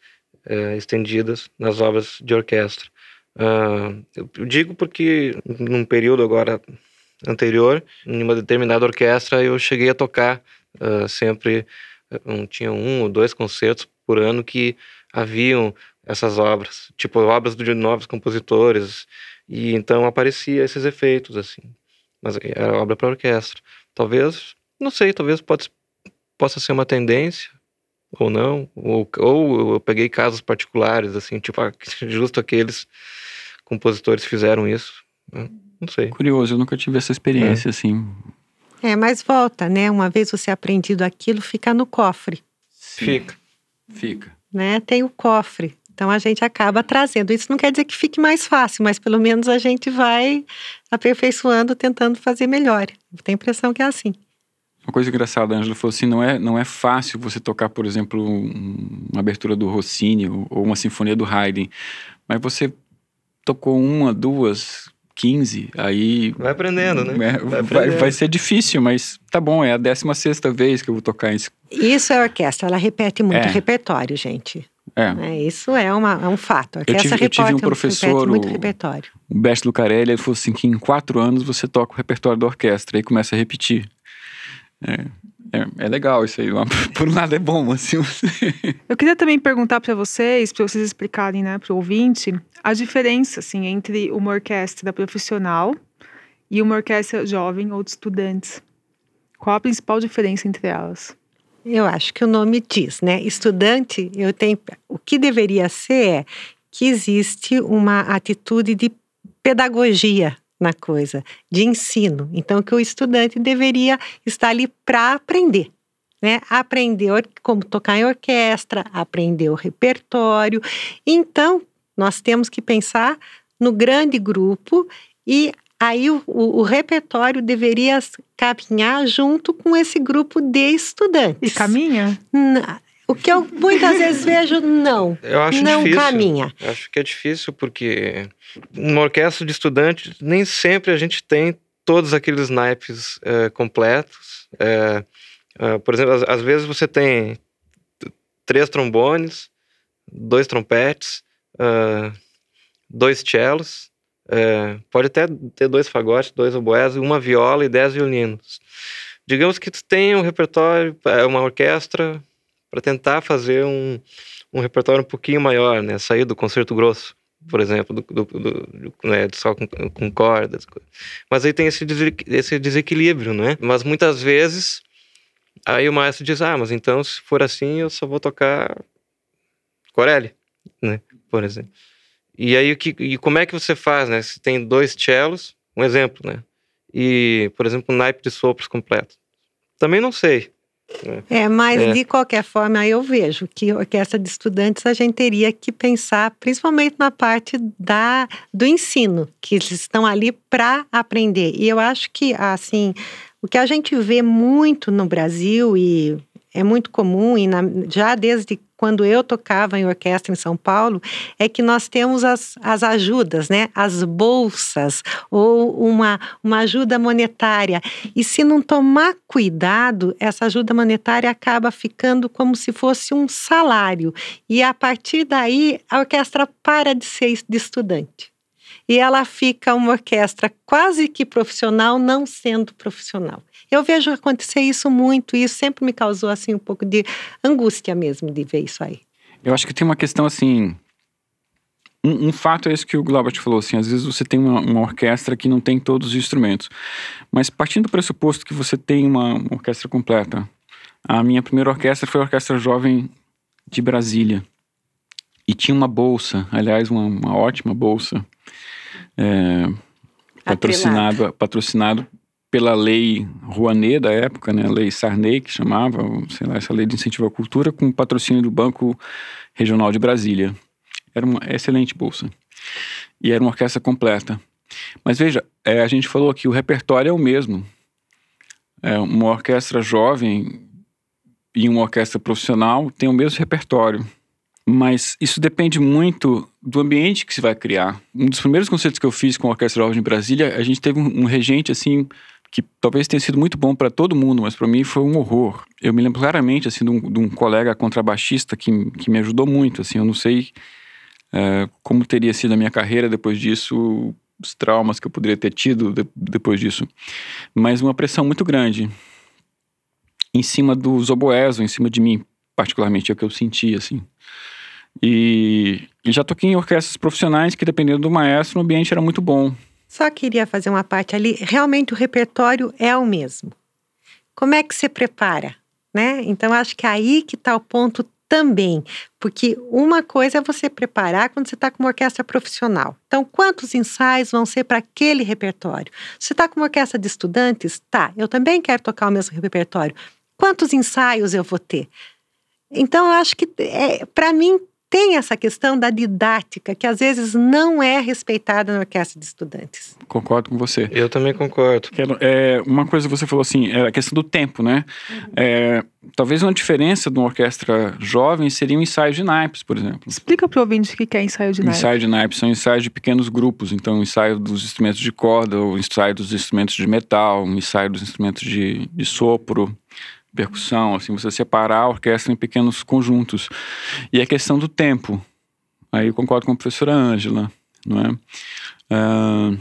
uh, estendidas nas obras de orquestra. Uh, eu digo porque num período agora anterior, em uma determinada orquestra, eu cheguei a tocar uh, sempre, um, tinha um ou dois concertos por ano que haviam essas obras, tipo obras de novos compositores, e então aparecia esses efeitos assim. Mas era obra para orquestra. Talvez, não sei, talvez pode, possa ser uma tendência ou não, ou, ou eu peguei casos particulares, assim, tipo, ah, justo aqueles compositores fizeram isso. Né? Não sei. Curioso, eu nunca tive essa experiência, é. assim. É, mas volta, né? Uma vez você aprendido aquilo, fica no cofre. Sim. Fica. Fica. Né? Tem o cofre. Então a gente acaba trazendo. Isso não quer dizer que fique mais fácil, mas pelo menos a gente vai aperfeiçoando, tentando fazer melhor. Tenho a impressão que é assim. Uma coisa engraçada, a Angela falou assim, não é, não é fácil você tocar, por exemplo, uma abertura do Rossini ou, uma sinfonia do Haydn, mas você tocou uma, duas, quinze, aí... Vai aprendendo, né? É, vai, aprendendo. vai, ser difícil, mas tá bom, é a décima sexta vez que eu vou tocar isso. Isso é orquestra, ela repete muito é. repertório, gente. É. é. isso é, uma, é um fato. A orquestra eu tive, eu tive um professor, muito o, repertório. o Best Lucarelli, ele falou assim que em quatro anos você toca o repertório da orquestra, aí começa a repetir. É. É, é legal isso aí. Por um lado é bom, assim. Eu queria também perguntar para vocês, para vocês explicarem, né, para o ouvinte, a diferença, assim, entre uma orquestra profissional e uma orquestra jovem ou de estudantes. Qual a principal diferença entre elas? Eu acho que o nome diz, né? Estudante, eu tenho. O que deveria ser é que existe uma atitude de pedagogia na coisa, de ensino. Então, que o estudante deveria estar ali para aprender. Né, aprender como tocar em orquestra, aprender o repertório. Então, nós temos que pensar no grande grupo e aí o, o, o, repertório deveria caminhar junto com esse grupo de estudantes. E caminha? O que eu muitas vezes vejo, não. Eu acho não difícil. caminha. Eu acho que é difícil porque numa orquestra de estudantes nem sempre a gente tem todos aqueles naipes é, completos. É, é, por exemplo, às, às, vezes você tem três trombones, dois trompetes, dois cellos, pode até ter dois fagotes, dois oboés, uma viola e dez violinos. Digamos que tu tem um repertório, uma orquestra para tentar fazer um, um repertório um pouquinho maior, né? Sair do concerto grosso, por exemplo, do, do, do, do né, só com, com cordas. Mas aí tem esse, esse desequilíbrio, né? Mas muitas vezes aí o maestro diz, ah, mas então se for assim eu só vou tocar Corelli, né? Por exemplo. E aí o que, e como é que você faz, né? Se tem dois cellos, um exemplo, né? E, por exemplo, um naipe de sopros completo. Também não sei. É, mas é. de qualquer forma eu vejo que orquestra de estudantes a gente teria que pensar principalmente na parte da, do ensino, que eles estão ali para aprender. E eu acho que assim, o que a gente vê muito no Brasil e é muito comum e na, já desde quando eu tocava em orquestra em São Paulo, é que nós temos as, as ajudas, né? As bolsas ou uma, uma ajuda monetária. E se não tomar cuidado, essa ajuda monetária acaba ficando como se fosse um salário. E a partir daí, a orquestra para de ser de estudante e ela fica uma orquestra quase que profissional, não sendo profissional. Eu vejo acontecer isso muito e isso sempre me causou assim um pouco de angústia mesmo de ver isso aí. Eu acho que tem uma questão assim. Um, um fato é esse que o Glaubert falou, assim, às vezes você tem uma, uma, orquestra que não tem todos os instrumentos. Mas partindo do pressuposto que você tem uma, uma orquestra completa, a minha primeira orquestra foi a Orquestra Jovem de Brasília. E tinha uma bolsa, aliás, uma, uma ótima bolsa, é, patrocinado, patrocinado pela lei Rouanet da época, né, a lei Sarney, que chamava, sei lá, essa lei de incentivo à cultura, com patrocínio do Banco Regional de Brasília. Era uma excelente bolsa. E era uma orquestra completa. Mas veja, é, a gente falou que o repertório é o mesmo. É, uma orquestra jovem e uma orquestra profissional tem o mesmo repertório. Mas isso depende muito do ambiente que se vai criar. Um dos primeiros concertos que eu fiz com a Orquestra Jovem de Brasília, a gente teve um regente assim que talvez tenha sido muito bom para todo mundo, mas para mim foi um horror. Eu me lembro claramente assim de um, de um, colega contrabaixista que, que me ajudou muito. Assim, eu não sei é, como teria sido a minha carreira depois disso, os traumas que eu poderia ter tido de, depois disso, mas uma pressão muito grande em cima dos oboés, ou em cima de mim, particularmente é o que eu senti assim. E, e já toquei em orquestras profissionais que, dependendo do maestro, o ambiente era muito bom. Só queria fazer uma parte ali. Realmente o repertório é o mesmo. Como é que você prepara? Né? Então, acho que é aí que está o ponto também. Porque uma coisa é você preparar quando você está com uma orquestra profissional. Então, quantos ensaios vão ser para aquele repertório? Você está com uma orquestra de estudantes? Tá, eu também quero tocar o mesmo repertório. Quantos ensaios eu vou ter? Então, eu acho que, é, para mim, tem essa questão da didática, que às vezes não é respeitada na orquestra de estudantes. Concordo com você. Eu também concordo. É, uma coisa que você falou assim, é a questão do tempo, né? Uhum. É, talvez uma diferença de uma orquestra jovem seria um ensaio de naipes, por exemplo. Explica para o ouvinte o que é ensaio de naipes. Ensaio de naipes são ensaios de pequenos grupos, então ensaio dos instrumentos de corda, o ensaio dos instrumentos de metal, o ensaio dos instrumentos de, de sopro, percussão, assim, você separar a orquestra em pequenos conjuntos. E a questão do tempo. Aí eu concordo com a professora Ângela, não é? Uh,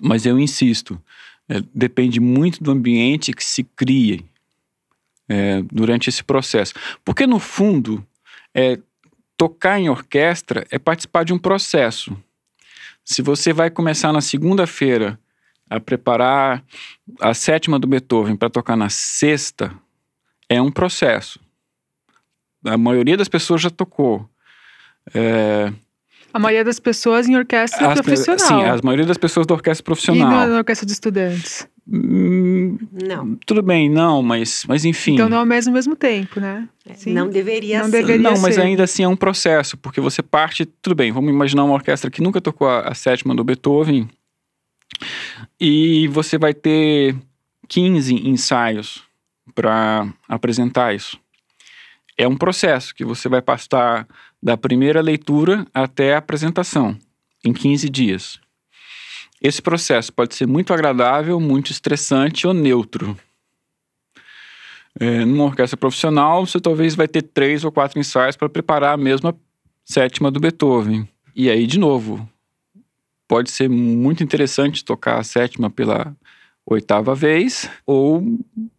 mas eu insisto, é, depende muito do ambiente que se cria. é, durante esse processo. Porque, no fundo, é, tocar em orquestra é participar de um processo. Se você vai começar na segunda-feira a preparar a sétima do Beethoven para tocar na sexta, é um processo. A maioria das pessoas já tocou. É, a maioria das pessoas em orquestra as, profissional. Sim, a maioria das pessoas da orquestra profissional. E na orquestra de estudantes. Hum, não. Tudo bem, não, mas, mas enfim. Então não é o mesmo, mesmo tempo, né? É, Sim. Não deveria não ser. Deveria não, mas ser. ainda assim é um processo, porque você parte. Tudo bem, vamos imaginar uma orquestra que nunca tocou a, a sétima do Beethoven e você vai ter 15 ensaios para apresentar isso. É um processo que você vai passar da primeira leitura até a apresentação, em 15 dias. Esse processo pode ser muito agradável, muito estressante ou neutro. É, numa orquestra profissional, você talvez vai ter três ou quatro ensaios para preparar a mesma sétima do Beethoven. E aí, de novo, pode ser muito interessante tocar a sétima pela oitava vez ou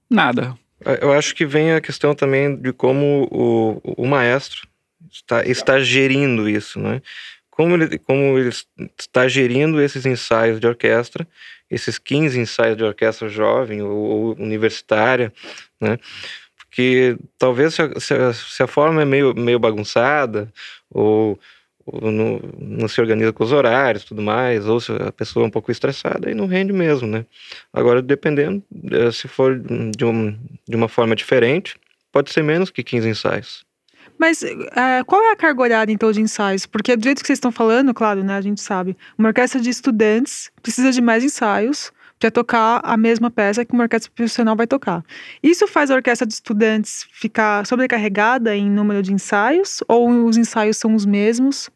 nada. Eu acho que vem a questão também de como o, o maestro está, está gerindo isso, né? Como ele, como ele está gerindo esses ensaios de orquestra, esses 15 ensaios de orquestra jovem ou, ou universitária, né? Porque talvez se a, se a, se a forma é meio, meio bagunçada, ou não, não, se organiza com os horários tudo mais, ou se a pessoa é um pouco estressada, aí não rende mesmo, né? Agora, dependendo, eh, se for de, um, de uma forma diferente, pode ser menos que 15 ensaios. Mas é, qual é a carga horária, então, de ensaios? Porque do jeito que vocês estão falando, claro, né, a gente sabe, uma orquestra de estudantes precisa de mais ensaios para tocar a mesma peça que uma orquestra profissional vai tocar. Isso faz a orquestra de estudantes ficar sobrecarregada em número de ensaios? Ou os ensaios são os mesmos?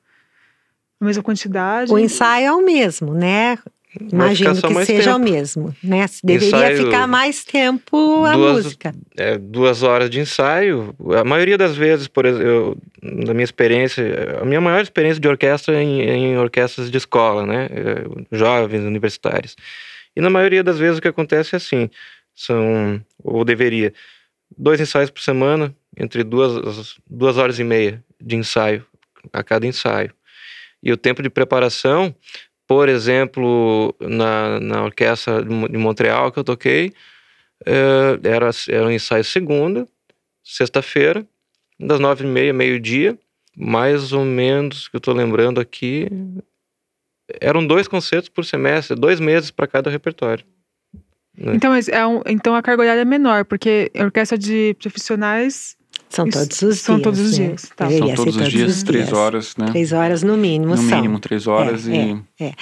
A mesma quantidade? O ensaio é o mesmo, né? Imagino que seja tempo. o mesmo, né? Deveria ensaio, ficar mais tempo a duas, música. É, duas horas de ensaio. A maioria das vezes, por exemplo, na minha experiência, a minha maior experiência de orquestra é em, em orquestras de escola, né? É, jovens, universitários. E na maioria das vezes o que acontece é assim, são, ou deveria, dois ensaios por semana, entre duas, duas horas e meia de ensaio a cada ensaio. E o tempo de preparação por exemplo, na, na orquestra de Montreal que eu toquei, é, era, era um ensaio segunda, sexta-feira, das nove e meia, meio-dia, mais ou menos, que eu estou lembrando aqui, eram dois concertos por semestre, dois meses para cada repertório. Né? Então, é um, então a carga horária é menor, porque a orquestra de profissionais são todos os são dias. Todos os né? dias. Tá. São todos, os dias, três horas, né? Três horas no mínimo no são. mínimo, três horas é, e... É, é.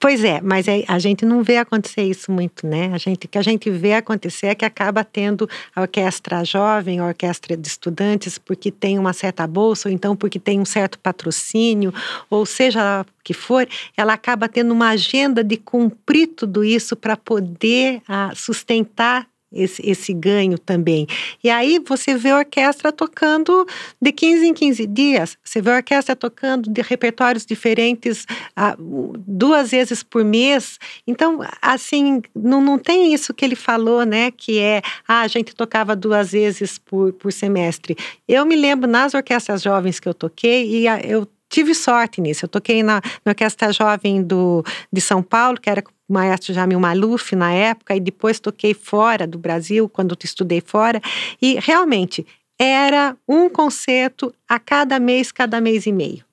Pois é, mas é, a gente não vê acontecer isso muito, né? A gente, o que a gente vê acontecer é que acaba tendo a orquestra jovem, a orquestra de estudantes, porque tem uma certa bolsa, ou então porque tem um certo patrocínio, ou seja o que for, ela acaba tendo uma agenda de cumprir tudo isso para poder a, ah, sustentar esse, esse ganho também. E aí você vê a orquestra tocando de 15 em 15 dias, você vê a orquestra tocando de repertórios diferentes uh, duas vezes por mês. Então, assim, não, não tem isso que ele falou, né? Que é, ah, a gente tocava duas vezes por, por semestre. Eu me lembro nas orquestras jovens que eu toquei, e eu tive sorte nisso. Eu toquei na, na Orquestra Jovem do, de São Paulo, que era o maestro Jamil Maluf na época, e depois toquei fora do Brasil, quando estudei fora, e realmente era um concerto a cada mês, cada mês e meio.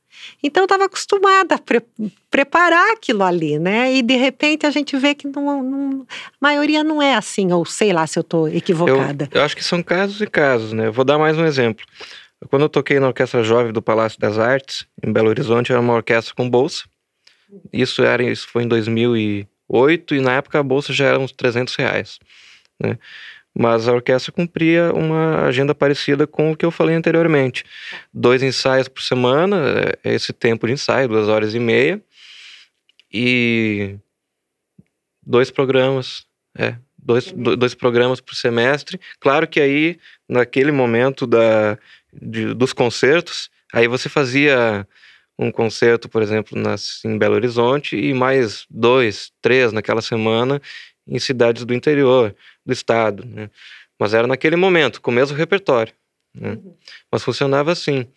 Então eu estava acostumada a pre preparar aquilo ali, né? E de repente a gente vê que não, não, a maioria não é assim, ou sei lá se eu estou equivocada. Eu, eu acho que são casos e casos, né? Eu vou dar mais um exemplo. Quando eu toquei na Orquestra Jovem do Palácio das Artes, em Belo Horizonte, era uma orquestra com bolsa. Isso, era, isso foi em 2008 e na época a bolsa já era uns 300 reais. Né? Mas a orquestra cumpria uma agenda parecida com o que eu falei anteriormente. Dois ensaios por semana, é esse tempo de ensaio, duas horas e meia. E dois programas, é, dois, dois programas por semestre. Claro que aí, naquele momento da, de, dos concertos, aí você fazia um concerto, por exemplo, nas, em Belo Horizonte e mais dois, três naquela semana em cidades do interior do estado. Né? Mas era naquele momento, com o mesmo repertório. Né? Uhum. Mas funcionava assim.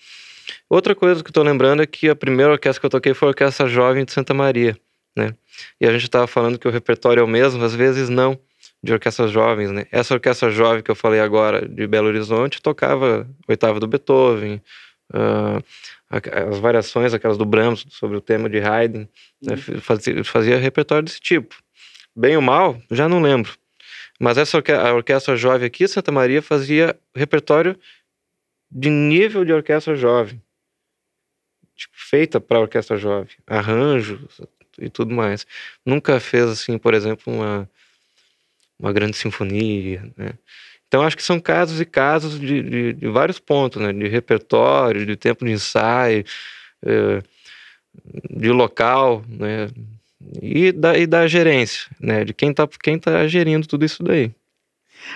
Outra coisa que estou lembrando é que a primeira orquestra que eu toquei foi a Orquestra Jovem de Santa Maria. Né? E a gente estava falando que o repertório é o mesmo, às vezes não, de orquestras jovens. Né? Essa orquestra jovem que eu falei agora, de Belo Horizonte, tocava oitava do Beethoven, uh, as variações, aquelas do Brahms, sobre o tema de Haydn, né? uhum. fazia, fazia repertório desse tipo. Bem ou mal, já não lembro. Mas essa orque a orquestra jovem aqui, Santa Maria, fazia repertório de nível de orquestra jovem. Tipo, feita para orquestra jovem. Arranjos e tudo mais. Nunca fez, assim, por exemplo, uma, uma grande sinfonia, né? Então, acho que são casos e casos de, de, de vários pontos, né? De repertório, de tempo de ensaio, eh, de local, né? e da, e da gerência, né? De quem está quem tá gerindo tudo isso daí.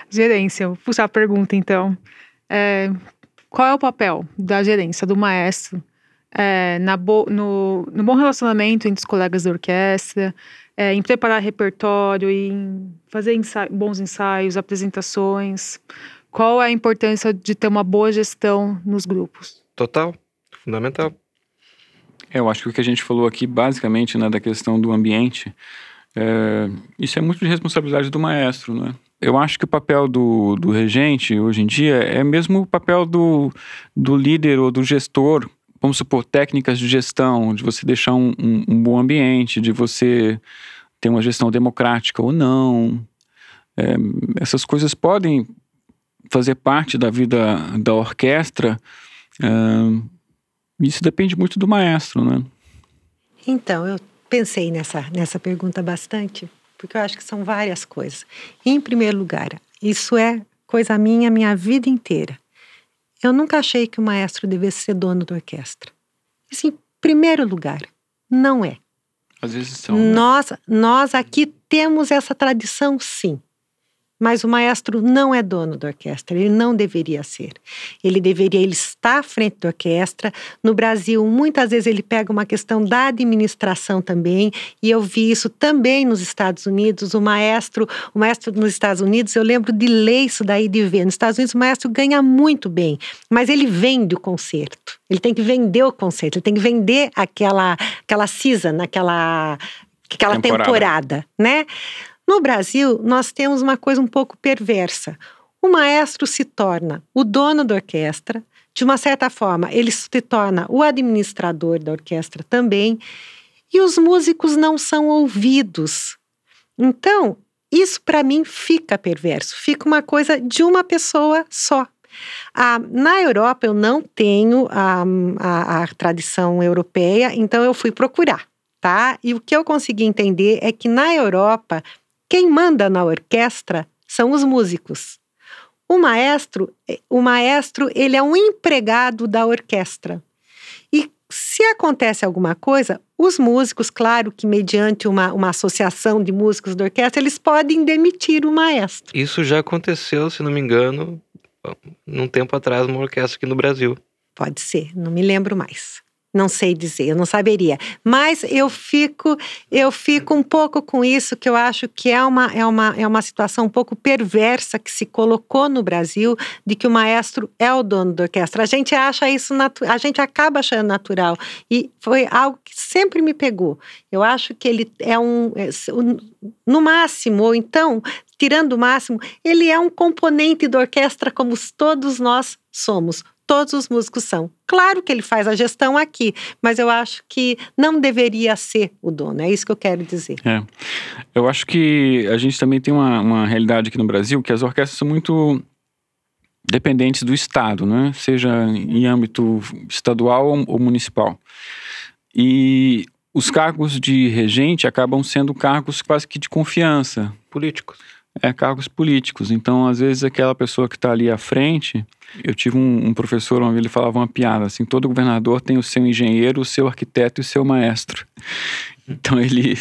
Gerência, vou puxar a pergunta então. É, qual é o papel da gerência, do maestro, é, na bo, no, no, bom relacionamento entre os colegas da orquestra, é, em preparar repertório, em fazer ensa bons ensaios, apresentações? Qual é a importância de ter uma boa gestão nos grupos? Total, fundamental. É, eu acho que o que a gente falou aqui, basicamente, né, da questão do ambiente, é, isso é muito de responsabilidade do maestro, né? Eu acho que o papel do, do regente, hoje em dia, é mesmo o papel do, do líder ou do gestor, vamos supor, técnicas de gestão, de você deixar um, um, um bom ambiente, de você ter uma gestão democrática ou não. É, essas coisas podem fazer parte da vida da orquestra, é, isso depende muito do maestro, né? Então, eu pensei nessa, nessa pergunta bastante, porque eu acho que são várias coisas. Em primeiro lugar, isso é coisa minha, minha vida inteira. Eu nunca achei que o maestro devesse ser dono da orquestra. Isso em primeiro lugar, não é. Às vezes são. Né? Nós, nós aqui temos essa tradição, sim. Mas o maestro não é dono da orquestra, ele não deveria ser. Ele deveria, ele está à frente da orquestra. No Brasil, muitas vezes ele pega uma questão da administração também, e eu vi isso também nos Estados Unidos. O maestro, o maestro nos Estados Unidos, eu lembro de ler isso daí de ver. Nos Estados Unidos o maestro ganha muito bem, mas ele vende o concerto. Ele tem que vender o concerto, ele tem que vender aquela aquela season, aquela aquela temporada, temporada né? No Brasil, nós temos uma coisa um pouco perversa. O maestro se torna o dono da orquestra, de uma certa forma, ele se torna o administrador da orquestra também, e os músicos não são ouvidos. Então, isso para mim fica perverso, fica uma coisa de uma pessoa só. Ah, na Europa eu não tenho a, a, a tradição europeia, então eu fui procurar, tá? E o que eu consegui entender é que na Europa quem manda na orquestra são os músicos. O maestro, o maestro, ele é um empregado da orquestra. E se acontece alguma coisa, os músicos, claro que mediante uma, uma associação de músicos da orquestra, eles podem demitir o maestro. Isso já aconteceu, se não me engano, num tempo atrás, numa orquestra aqui no Brasil. Pode ser, não me lembro mais. Não sei dizer, eu não saberia. Mas eu fico, eu fico um pouco com isso, que eu acho que é uma, é uma, é uma situação um pouco perversa que se colocou no Brasil, de que o maestro é o dono da orquestra. A gente acha isso, a gente acaba achando natural. E foi algo que sempre me pegou. Eu acho que ele é um, é, no máximo, ou então, tirando o máximo, ele é um componente da orquestra como todos nós somos todos os músicos são. Claro que ele faz a gestão aqui, mas eu acho que não deveria ser o dono. É isso que eu quero dizer. É. Eu acho que a gente também tem uma, uma realidade aqui no Brasil que as orquestras são muito dependentes do Estado, né? seja em âmbito estadual ou municipal. E os cargos de regente acabam sendo cargos quase que de confiança. Políticos. É, cargos políticos. Então, às vezes, aquela pessoa que está ali à frente eu tive um, um professor onde ele falava uma piada assim: todo governador tem o seu engenheiro, o seu arquiteto e o seu maestro. Então ele,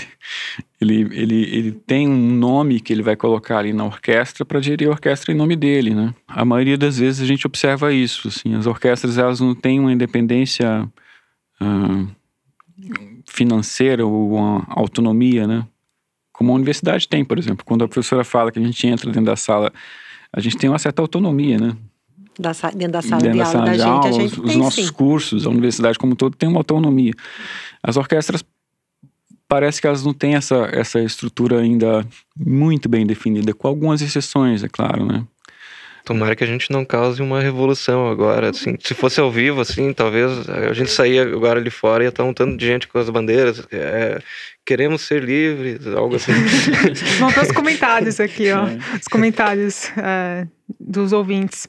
ele, ele, ele tem um nome que ele vai colocar ali na orquestra para gerir a orquestra em nome dele, né? A maioria das vezes a gente observa isso, assim, as orquestras elas não têm uma independência uh, financeira ou uma autonomia, né? Como a universidade tem, por exemplo. Quando a professora fala que a gente entra dentro da sala a gente tem uma certa autonomia, né? Da, dentro da sala dentro de aula da, gente, aula, a gente os, os nossos sim. cursos, a universidade como um todo tem uma autonomia. As orquestras parece que elas não têm essa, essa estrutura ainda muito bem definida, com algumas exceções, é claro, né? Tomara que a gente não cause uma revolução agora, assim. Se fosse ao vivo, assim, talvez a gente saía agora ali fora e ia estar um tanto de gente com as bandeiras. É, queremos ser livres, algo assim. Vamos para os comentários aqui, ó. É. Os comentários é, dos ouvintes.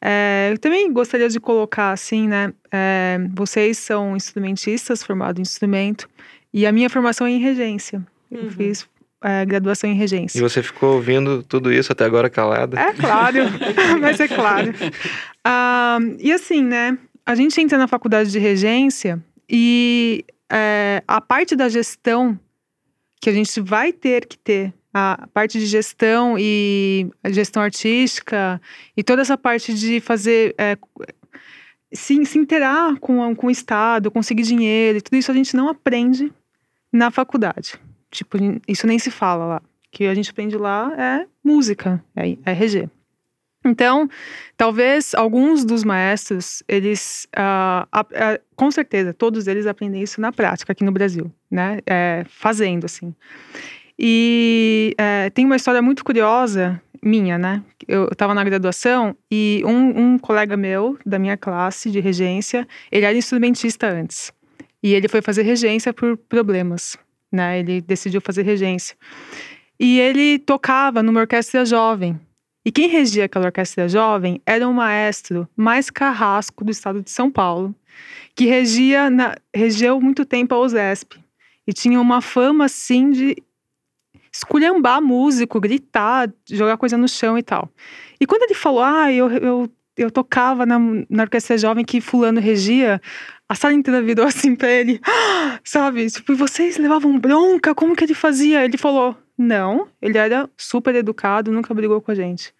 É, eu também gostaria de colocar assim, né? É, vocês são instrumentistas, formados em instrumento, e a minha formação é em regência. Uhum. Eu fiz é, graduação em regência. E você ficou ouvindo tudo isso até agora calada? É claro, mas é claro. Ah, e assim, né? A gente entra na faculdade de regência e é, a parte da gestão que a gente vai ter que ter, a parte de gestão e gestão artística e toda essa parte de fazer é, se, se interar com, com o Estado, conseguir dinheiro, e tudo isso a gente não aprende na faculdade. Tipo, isso nem se fala lá. O que a gente aprende lá é música, é, é RG. Então, talvez alguns dos maestros, eles, uh, uh, com certeza, todos eles aprendem isso na prática aqui no Brasil, né? É, fazendo, assim. E é, tem uma história muito curiosa minha, né? Eu estava na graduação e um, um, colega meu da minha classe de regência, ele era instrumentista antes. E ele foi fazer regência por problemas né? Ele decidiu fazer regência. E ele tocava numa orquestra jovem. E quem regia aquela orquestra jovem era um maestro mais carrasco do estado de São Paulo, que regia na, regeu muito tempo a OSESP. E tinha uma fama, assim, de esculhambar músico, gritar, jogar coisa no chão e tal. E quando ele falou, ah, eu, eu, eu tocava na, na orquestra jovem que fulano regia, a sala inteira virou assim pra ele, sabe? Tipo, vocês levavam bronca? Como que ele fazia? Ele falou, não, ele era super educado, nunca brigou com a gente.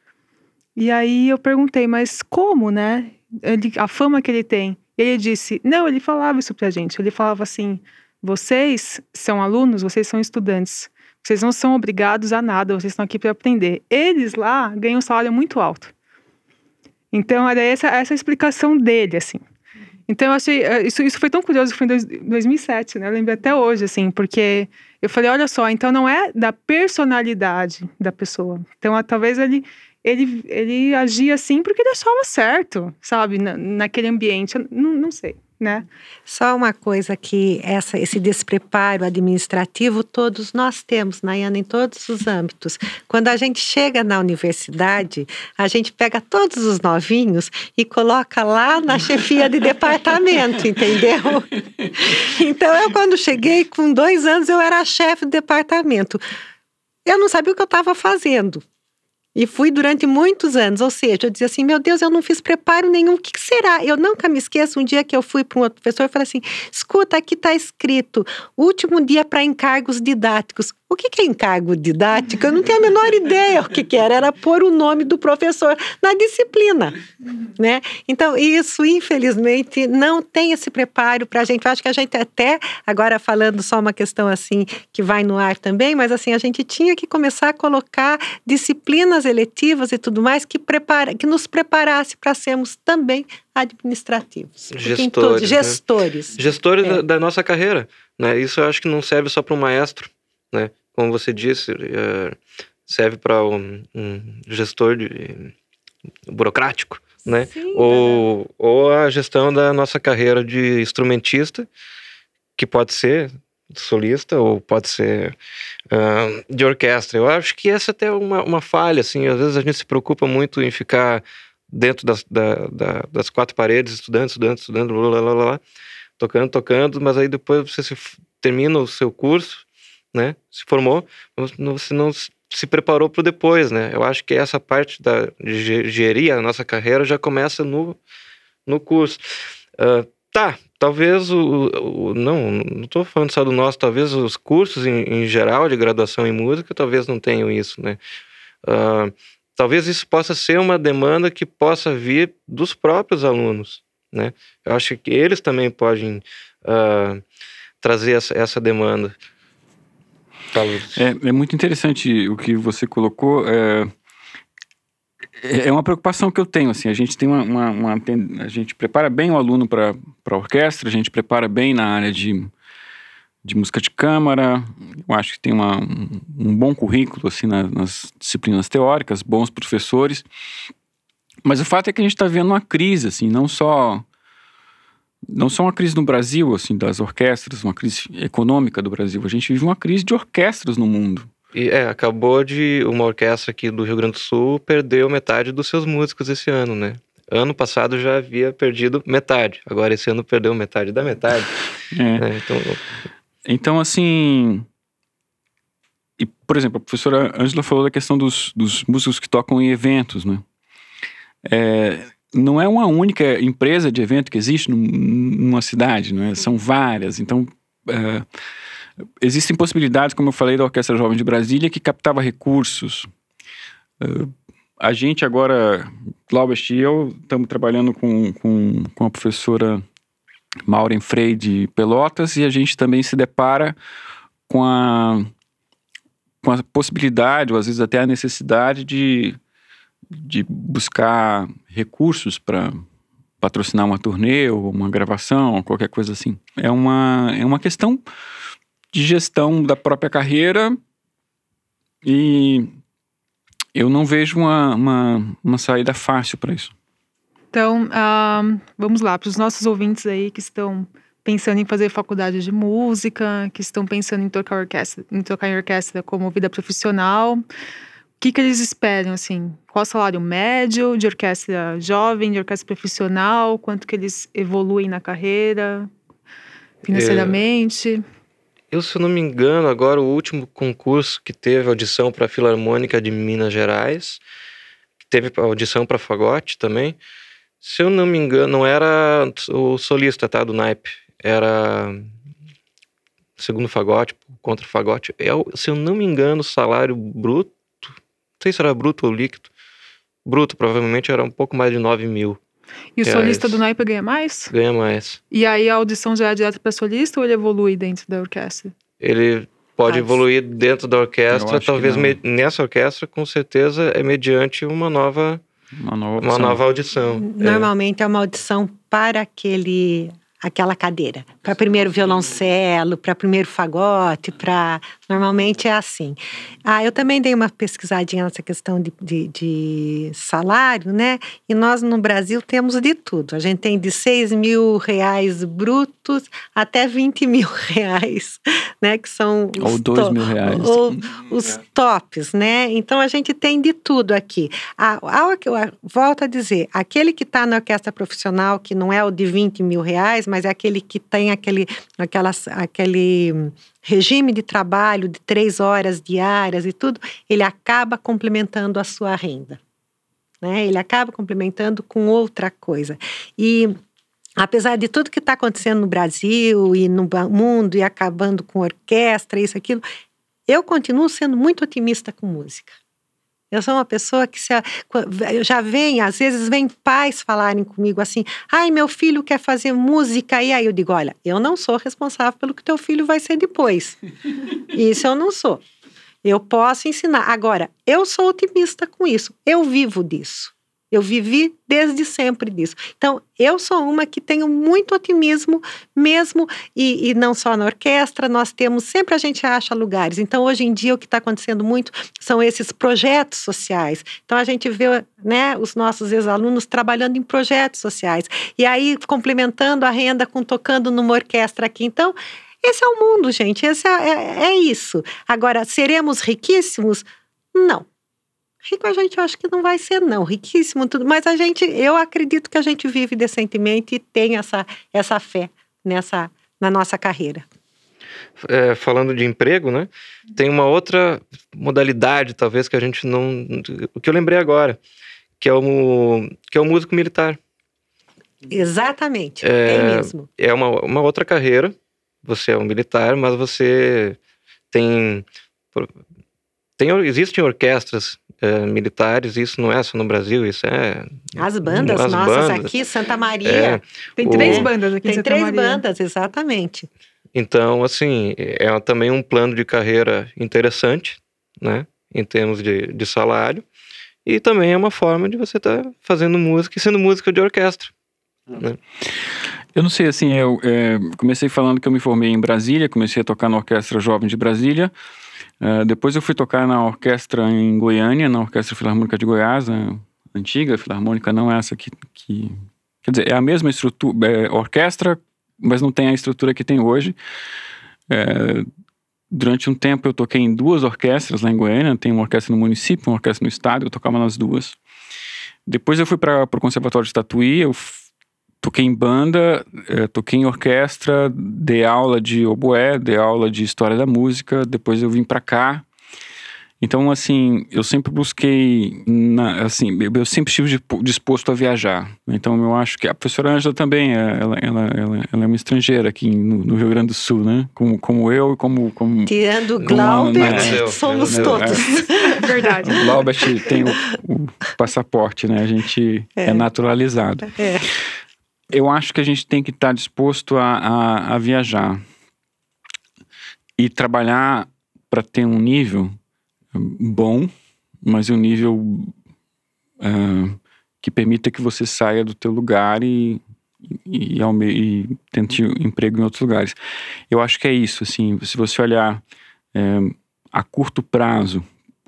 E aí eu perguntei, mas como, né? Ele, a fama que ele tem. E ele disse, não, ele falava isso pra gente. Ele falava assim, vocês são alunos, vocês são estudantes. Vocês não são obrigados a nada, vocês estão aqui para aprender. Eles lá ganham um salário muito alto. Então, era essa, essa a explicação dele, assim. Então, eu achei. Eh, isso, isso foi tão curioso, foi em 2007, né? Eu lembro até hoje, assim, porque eu falei: olha só, então não é da personalidade da pessoa. Então, talvez ele, ele, ele agia assim porque ele achava certo, sabe? Na, naquele ambiente. não, não sei né? Só uma coisa que essa, esse despreparo administrativo todos nós temos, Nayana, em todos os âmbitos. Quando a gente chega na universidade, a gente pega todos os novinhos e coloca lá na chefia de departamento, entendeu? Então, eu quando cheguei com dois anos, eu era chefe de departamento. Eu não sabia o que eu estava fazendo. E fui durante muitos anos, ou seja, eu dizia assim: meu Deus, eu não fiz preparo nenhum, o que, será? Eu nunca me esqueço um dia que eu fui para um outro professor e falei assim: escuta, aqui está escrito, último dia para encargos didáticos. O que, que é encargo didático? Eu não tenho a menor ideia o que, que era. Era pôr o nome do professor na disciplina, né? Então, isso, infelizmente, não tem esse preparo para a gente. Eu acho que a gente até, agora falando só uma questão assim, que vai no ar também, mas assim, a gente tinha que começar a colocar disciplinas eletivas e tudo mais que, prepara, que nos preparasse para sermos também administrativos. Gestores. Né? Gestores. Gestores é. da, da, nossa carreira. Né? Isso eu acho que não serve só para o maestro. Né? Como você disse, é, serve para um, um, gestor de, burocrático, né? Sim, ou, ou a gestão da nossa carreira de instrumentista, que pode ser solista ou pode ser uh, de orquestra. Eu acho que essa é até uma, uma falha, assim, às vezes a gente se preocupa muito em ficar dentro das, da, da, das quatro paredes, estudando, estudando, estudando, blá, blá, blá, blá, tocando, tocando, mas aí depois você se, termina o seu curso né? Se formou, você não se preparou para o depois, né? Eu acho que essa parte da, de gerir a nossa carreira já começa no, no curso. Uh, tá, talvez o, o, não, não estou falando só do nosso, talvez os cursos em, em, geral de graduação em música talvez não tenham isso, né? Uh, talvez isso possa ser uma demanda que possa vir dos próprios alunos, né? Eu acho que eles também podem uh, trazer essa, essa demanda. É, é muito interessante o que você colocou. É, é uma preocupação que eu tenho, assim, a gente tem uma, uma, uma a gente prepara bem o aluno para a orquestra, a gente prepara bem na área de, de música de câmara, eu acho que tem uma, um, bom currículo, assim, na, nas disciplinas teóricas, bons professores, mas o fato é que a gente está vendo uma crise, assim, não só não só uma crise no Brasil, assim, das orquestras, uma crise econômica do Brasil, a gente vive uma crise de orquestras no mundo. E é, acabou de uma orquestra aqui do Rio Grande do Sul perdeu metade dos seus músicos esse ano, né? Ano passado já havia perdido metade, agora esse ano perdeu metade da metade. É. Né? Então, então, assim. E, por exemplo, a professora Ângela falou da questão dos, dos músicos que tocam em eventos, né? É, não é uma única empresa de evento que existe numa cidade, né? são várias. Então, é, Existem possibilidades, como eu falei, da Orquestra Jovem de Brasília, que captava recursos. Uh, a gente agora, Glaubest e eu, estamos trabalhando com, com, com a professora Maureen Frey de Pelotas e a gente também se depara com a, com a possibilidade, ou às vezes até a necessidade de, de buscar recursos para patrocinar uma turnê ou uma gravação, qualquer coisa assim. É uma, é uma questão de gestão da própria carreira e eu não vejo uma, uma, uma saída fácil para isso. Então, uh, vamos lá, para os nossos ouvintes aí que estão pensando em fazer faculdade de música, que estão pensando em tocar orquestra, em tocar em orquestra como vida profissional, que, que eles esperam, assim? Qual o salário médio de orquestra jovem, de orquestra profissional? Quanto que eles evoluem na carreira, financeiramente? É... Eu, se não me engano, agora o último concurso que teve audição para a Filarmônica de Minas Gerais, teve audição para Fagote também. Se eu não me engano, não era o solista, tá, do naipe. Era segundo Fagote, contra Fagote. É, se eu não me engano, o salário bruto, sei se era bruto ou líquido, bruto provavelmente era um pouco mais de 9 mil. E o solista do naipe ganha mais? Ganha mais. E aí a audição já é direto para solista ou ele evolui dentro da orquestra? Ele pode ah, evoluir dentro da orquestra, talvez nessa orquestra, com certeza, é mediante uma nova, uma nova, uma nova audição. Normalmente é. é uma audição para aquele aquela cadeira. Para primeiro violoncelo, para primeiro fagote, para. Normalmente é assim. Ah, eu também dei uma pesquisadinha nessa questão de, de, de, salário, né? E nós no Brasil temos de tudo. A gente tem de 6 mil reais brutos até 20 mil reais, né? Que são. Ou 2 mil reais. Ou os tops, né? Então a gente tem de tudo aqui. A, a, a volto a dizer, aquele que está na orquestra profissional, que não é o de 20 mil reais, mas é aquele que tem aquele, aquela, aquele regime de trabalho de três horas diárias e tudo, ele acaba complementando a sua renda. Né? Ele acaba complementando com outra coisa. E apesar de tudo que está acontecendo no Brasil e no mundo e acabando com orquestra, isso, aquilo, eu continuo sendo muito otimista com música. Eu sou uma pessoa que se, já vem, às vezes vem pais falarem comigo assim: ai, meu filho quer fazer música. E aí eu digo: olha, eu não sou responsável pelo que teu filho vai ser depois. isso eu não sou. Eu posso ensinar. Agora, eu sou otimista com isso. Eu vivo disso. Eu vivi desde sempre disso. Então, eu sou uma que tenho muito otimismo mesmo, e, e, não só na orquestra, nós temos, sempre a gente acha lugares. Então, hoje em dia, o que está acontecendo muito são esses projetos sociais. Então, a gente vê né, os nossos ex-alunos trabalhando em projetos sociais. E aí, complementando a renda com tocando numa orquestra aqui. Então, esse é o mundo, gente. Esse é, é, é isso. Agora, seremos riquíssimos? Não Rico a gente acho que não vai ser, não. Riquíssimo, tudo. Mas a gente, eu acredito que a gente vive decentemente e tem essa, essa fé nessa, na nossa carreira. É, falando de emprego, né? Tem uma outra modalidade, talvez, que a gente não. O que eu lembrei agora, que é o, que é o músico militar. Exatamente, é, tem mesmo. É uma, uma outra carreira. Você é um militar, mas você tem. Tem existem orquestras é, militares, isso não é só no Brasil, isso é. As bandas as nossas bandas. aqui, Santa Maria. É, tem três o, bandas aqui tem três Maria. bandas, exatamente. Então, assim, é também um plano de carreira interessante, né, em termos de, de salário. E também é uma forma de você estar tá fazendo música e sendo música de orquestra. Né? Eu não sei, assim, eu é, comecei falando que eu me formei em Brasília, comecei a tocar na Orquestra Jovem de Brasília. Uh, depois eu fui tocar na orquestra em Goiânia, na Orquestra Filarmônica de Goiás, a antiga filarmônica, não essa que, que quer dizer, é a mesma estrutura, é, orquestra, mas não tem a estrutura que tem hoje. É, durante um tempo eu toquei em duas orquestras lá em Goiânia, tem uma orquestra no município, uma orquestra no estado, eu tocava nas duas. Depois eu fui para o Conservatório de Tatuí, eu toquei em banda, é, toquei em orquestra, dei aula de oboé, dei aula de história da música, depois eu vim para cá. Então, assim, eu sempre busquei, na, assim, eu sempre estive disposto a viajar. Então, eu acho que a professora Ângela também, é, ela, ela, ela, ela, é uma estrangeira aqui no, no, Rio Grande do Sul, né? Como, como eu e como, como... Tirando o Glauber, né? somos todos. É. Verdade. O Glauber tem o, o, passaporte, né? A gente é, é naturalizado. É eu acho que a gente tem que estar tá disposto a, a, a, viajar e trabalhar para ter um nível bom, mas um nível uh, que permita que você saia do teu lugar e, e, e, e, tente emprego em outros lugares. Eu acho que é isso, assim, se você olhar é, a curto prazo,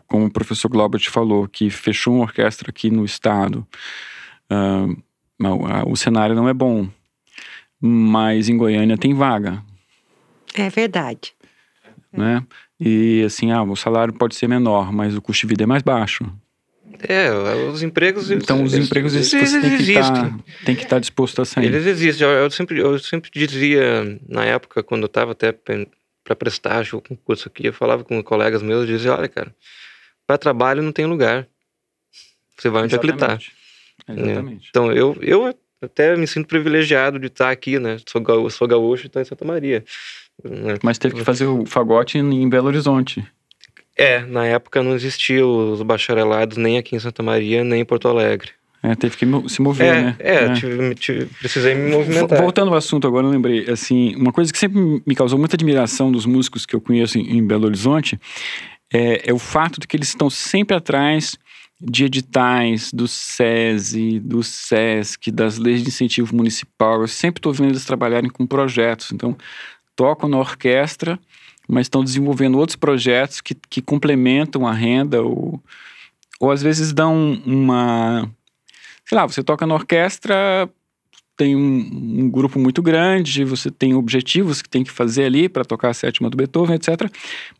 como o professor Glaubert falou, que fechou uma orquestra aqui no estado, uh, o cenário não é bom. Mas em Goiânia tem vaga. É verdade. Né? E assim, ah, o salário pode ser menor, mas o custo de vida é mais baixo. É, os empregos. Então, os eles, empregos eles, você tem que, tá, tem que estar tá disposto a sair. Eles existem. Eu, eu, sempre, eu sempre dizia, na época, quando eu estava até para prestar o concurso aqui, eu falava com colegas meus, eu dizia: olha, cara, para trabalho não tem lugar. Você vai onde acreditar. Exatamente. Né? Então, eu, eu até me sinto privilegiado de estar aqui, né? Sou, gaúcho, sou gaúcho e estou em Santa Maria. Né? Mas teve que fazer o fagote em Belo Horizonte. É, na época não existiam os bacharelados nem aqui em Santa Maria, nem em Porto Alegre. É, teve que se mover, é, né? É, é. Tive, tive, precisei me movimentar. Voltando ao assunto agora, eu lembrei, assim, uma coisa que sempre me causou muita admiração dos músicos que eu conheço em, em Belo Horizonte é, é, o fato de que eles estão sempre atrás de editais do SESI, do SESC, das leis de incentivo municipal. Eu sempre estou vendo eles trabalharem com projetos. Então, tocam na orquestra, mas estão desenvolvendo outros projetos que, que complementam a renda ou, ou às vezes dão uma... Sei lá, você toca na orquestra tem um, um, grupo muito grande, você tem objetivos que tem que fazer ali para tocar a sétima do Beethoven, etc.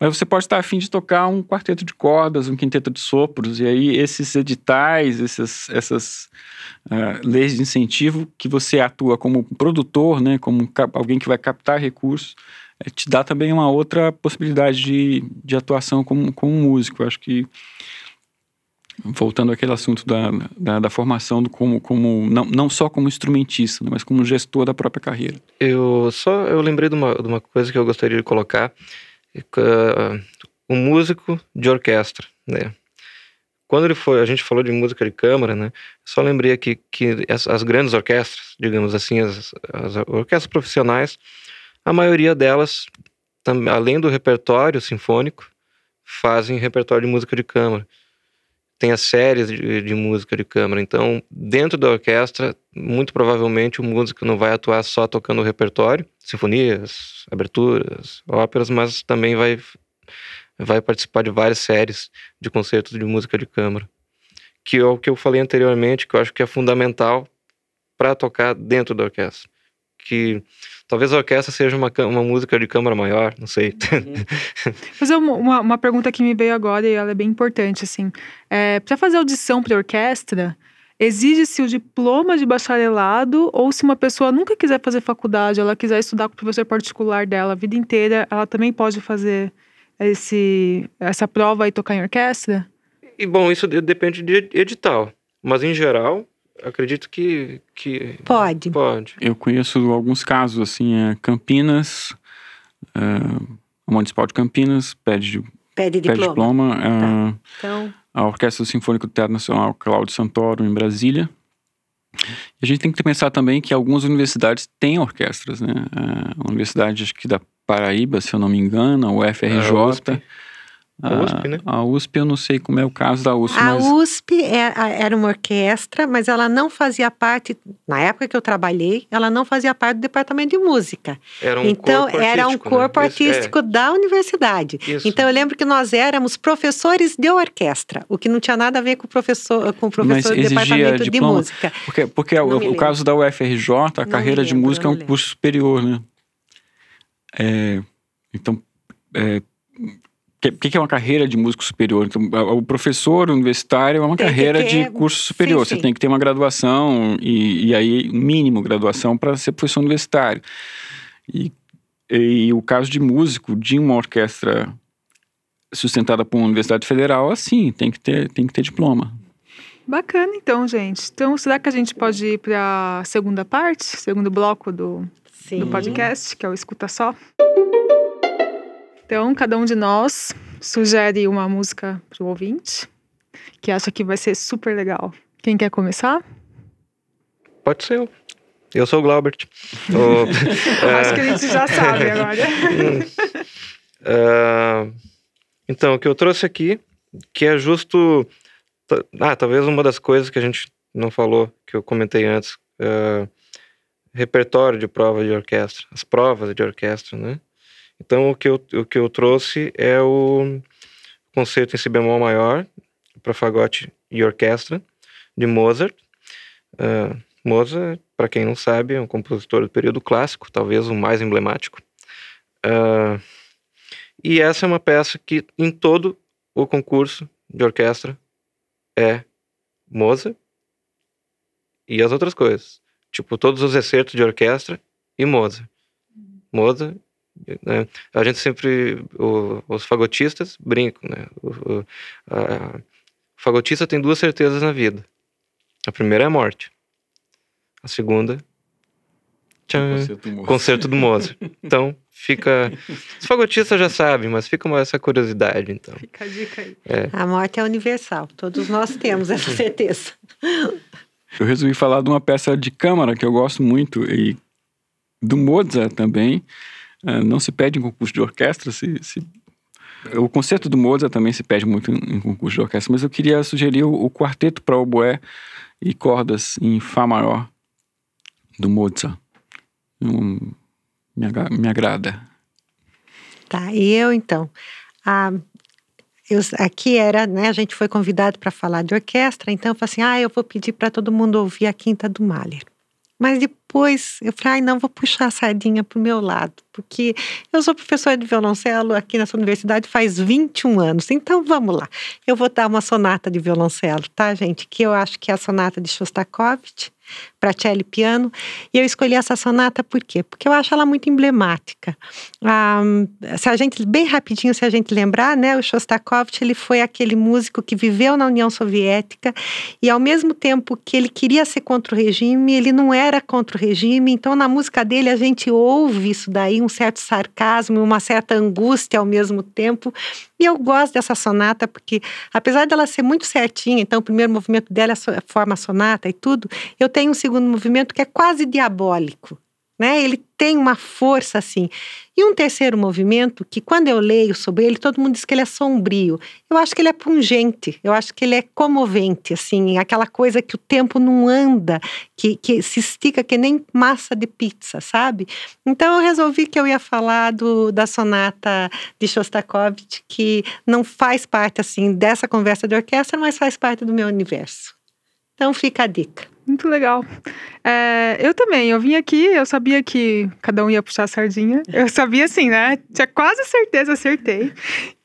Mas você pode estar afim de tocar um quarteto de cordas, um quinteto de sopros, e aí esses editais, essas, essas uh, leis de incentivo que você atua como produtor, né, como alguém que vai captar recursos, é, te dá também uma outra possibilidade de, de atuação como, como músico. Eu acho que voltando àquele assunto da, da, da, formação do como, como não, não só como instrumentista, né, mas como gestor da própria carreira. Eu só eu lembrei de uma, de uma coisa que eu gostaria de colocar, um músico de orquestra, né? Quando ele foi, a gente falou de música de câmara, né? Só lembrei aqui que as, as grandes orquestras, digamos assim, as, as orquestras profissionais, a maioria delas, além do repertório sinfônico, fazem repertório de música de câmara tem as séries de, de, música de câmara. Então, dentro da orquestra, muito provavelmente o músico não vai atuar só tocando o repertório, sinfonias, aberturas, óperas, mas também vai, vai participar de várias séries de concertos de música de câmara. Que é o que eu falei anteriormente, que eu acho que é fundamental para tocar dentro da orquestra. Que Talvez a orquestra seja uma, uma música de câmara maior, não sei. Uhum. fazer uma, uma pergunta que me veio agora e ela é bem importante, assim. É, para fazer audição para orquestra, exige-se o diploma de bacharelado ou se uma pessoa nunca quiser fazer faculdade, ela quiser estudar com o professor particular dela a vida inteira, ela também pode fazer esse, essa prova e tocar em orquestra? E bom, isso depende de edital, mas em geral acredito que, que pode. Pode. Eu conheço alguns casos assim, é Campinas, é, a Municipal de Campinas pede pede diploma. Pede diploma é, tá. então... A Orquestra Sinfônica do Teatro Nacional Cláudio Santoro em Brasília. E a gente tem que pensar também que algumas universidades têm orquestras, né? A Universidade acho que da Paraíba, se eu não me engano, o FRJ, A USP, né? A USP, eu não sei como é o caso da USP, A mas... USP é- era uma orquestra, mas ela não fazia parte, na época que eu trabalhei, ela não fazia parte do departamento de música. Era um então, corpo era um né? corpo Isso, é, artístico da universidade. isso. Então, eu lembro que nós éramos professores de orquestra, o que não tinha nada a ver com o professor, com o professor do departamento de diploma? música. Porque, porque o, o lembro. caso da UFRJ, a Não carreira me de lembro, música é um lembro. curso superior, né? É, então, é, o que, que é uma carreira de músico superior? Então, a- o professor universitário é uma Tem carreira ter- de curso superior. sim, Você sim. tem que ter uma graduação e, e aí mínimo graduação para ser professor universitário. E, e o caso de músico de uma orquestra sustentada por uma universidade federal, assim, tem que ter, tem que ter diploma. Bacana, então, gente. Então, será que a gente pode ir para a segunda parte, segundo bloco do, Sim. do podcast, que é o Escuta Só? Então, cada um de nós sugere uma música para o ouvinte que acha que vai ser super legal. Quem quer começar? Pode ser eu. Eu sou o Glaubert. O- Acho que a gente já sabe agora. Ah, então, o que eu trouxe aqui, que é justo. Ah, talvez uma das coisas que a gente não falou, que eu comentei antes. ah, repertório de prova de orquestra, as provas de orquestra, né? Então, o que eu, o que eu trouxe é o concerto em si bemol maior, para fagote e orquestra, de Mozart. Ah, Mozart, para quem não sabe, é um compositor do período clássico, talvez o mais emblemático. Ah, e essa é uma peça que em todo o concurso de orquestra é Mozart e as outras coisas. Tipo, todos os excertos de orquestra e Mozart. Mozart. Né? A gente sempre. o- os fagotistas brincam, né? O, o- a- o fagotista tem duas certezas na vida. A primeira é a morte. A segunda. Tchan, Concerto Mozart. concerto do Mozart. Então, fica. Os fagotistas já sabem, mas fica uma- essa curiosidade, então. Fica a dica aí. A morte é universal, todos nós temos essa certeza. Eu resolvi falar de uma peça de câmara que eu gosto muito e do Mozart também. Ah, não se pede em concurso de orquestra, se, se- o concerto do Mozart também se pede muito em, em concurso de orquestra, mas eu queria sugerir o, o quarteto para oboé e cordas em Fá maior do Mozart. Um, me, me agrada. Tá, e eu então. Ah, eu, aqui era, né? A gente foi convidado para falar de orquestra, então eu falei assim: ah, eu vou pedir para todo mundo ouvir a Quinta do Mahler. Mas depois eu falei, ai, não, vou puxar a sardinha para o meu lado, porque eu sou professora de violoncelo aqui nessa universidade faz 21 anos, então vamos lá. Eu vou dar uma sonata de violoncelo, tá, gente? Que eu acho que é a sonata de Shostakovich, para cello e piano. E eu escolhi essa sonata por quê? Porque eu acho ela muito emblemática. Ah, se a gente, bem rapidinho, se a gente lembrar, né, o Shostakovich ele foi aquele músico que viveu na União Soviética e ao mesmo tempo que ele queria ser contra o regime, ele não era contra o regime. Então na música dele a gente ouve isso daí, um certo sarcasmo, uma certa angústia ao mesmo tempo. E eu gosto dessa sonata porque, apesar dela ser muito certinha, então o primeiro movimento dela é forma sonata e tudo, eu tenho um segundo movimento que é quase diabólico. Né? Ele tem uma força assim. E um terceiro movimento que, quando eu leio sobre ele, todo mundo diz que ele é sombrio. Eu acho que ele é pungente, eu acho que ele é comovente, assim, aquela coisa que o tempo não anda, que, que se estica que nem massa de pizza, sabe? Então eu resolvi que eu ia falar do, da sonata de Shostakovich, que não faz parte, assim, dessa conversa de orquestra, mas faz parte do meu universo. Então fica a dica. Muito legal. É, eu também, eu vim aqui, eu sabia que cada um ia puxar a sardinha. Eu sabia assim, né? Tinha quase certeza, acertei.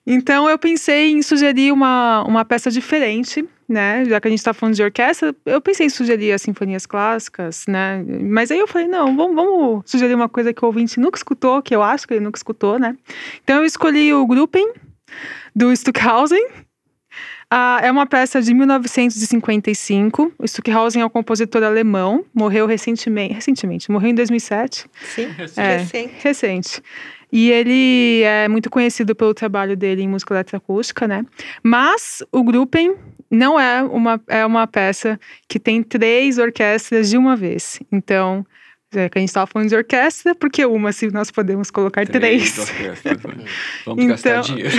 Então eu pensei em sugerir uma, uma peça diferente, né? Já que a gente tá falando de orquestra, eu pensei em sugerir as sinfonias clássicas, né? Mas aí eu falei, não, vamos, vamos sugerir uma coisa que o ouvinte nunca escutou, que eu acho que ele nunca escutou, né? Então eu escolhi o Gruppen, do Stockhausen. Ah, é uma peça de 1955. O Stockhausen é um compositor alemão, morreu recentemente, recentemente, morreu em 2007, Sim, É. recente. recente. E ele é muito conhecido pelo trabalho dele em música eletroacústica, né? Mas o Gruppen não é uma, é uma peça que tem três orquestras de uma vez. Então, Já que a gente estava falando de orquestra, porque uma, se nós podemos colocar três. três. Né? Vamos então, gastar dinheiro.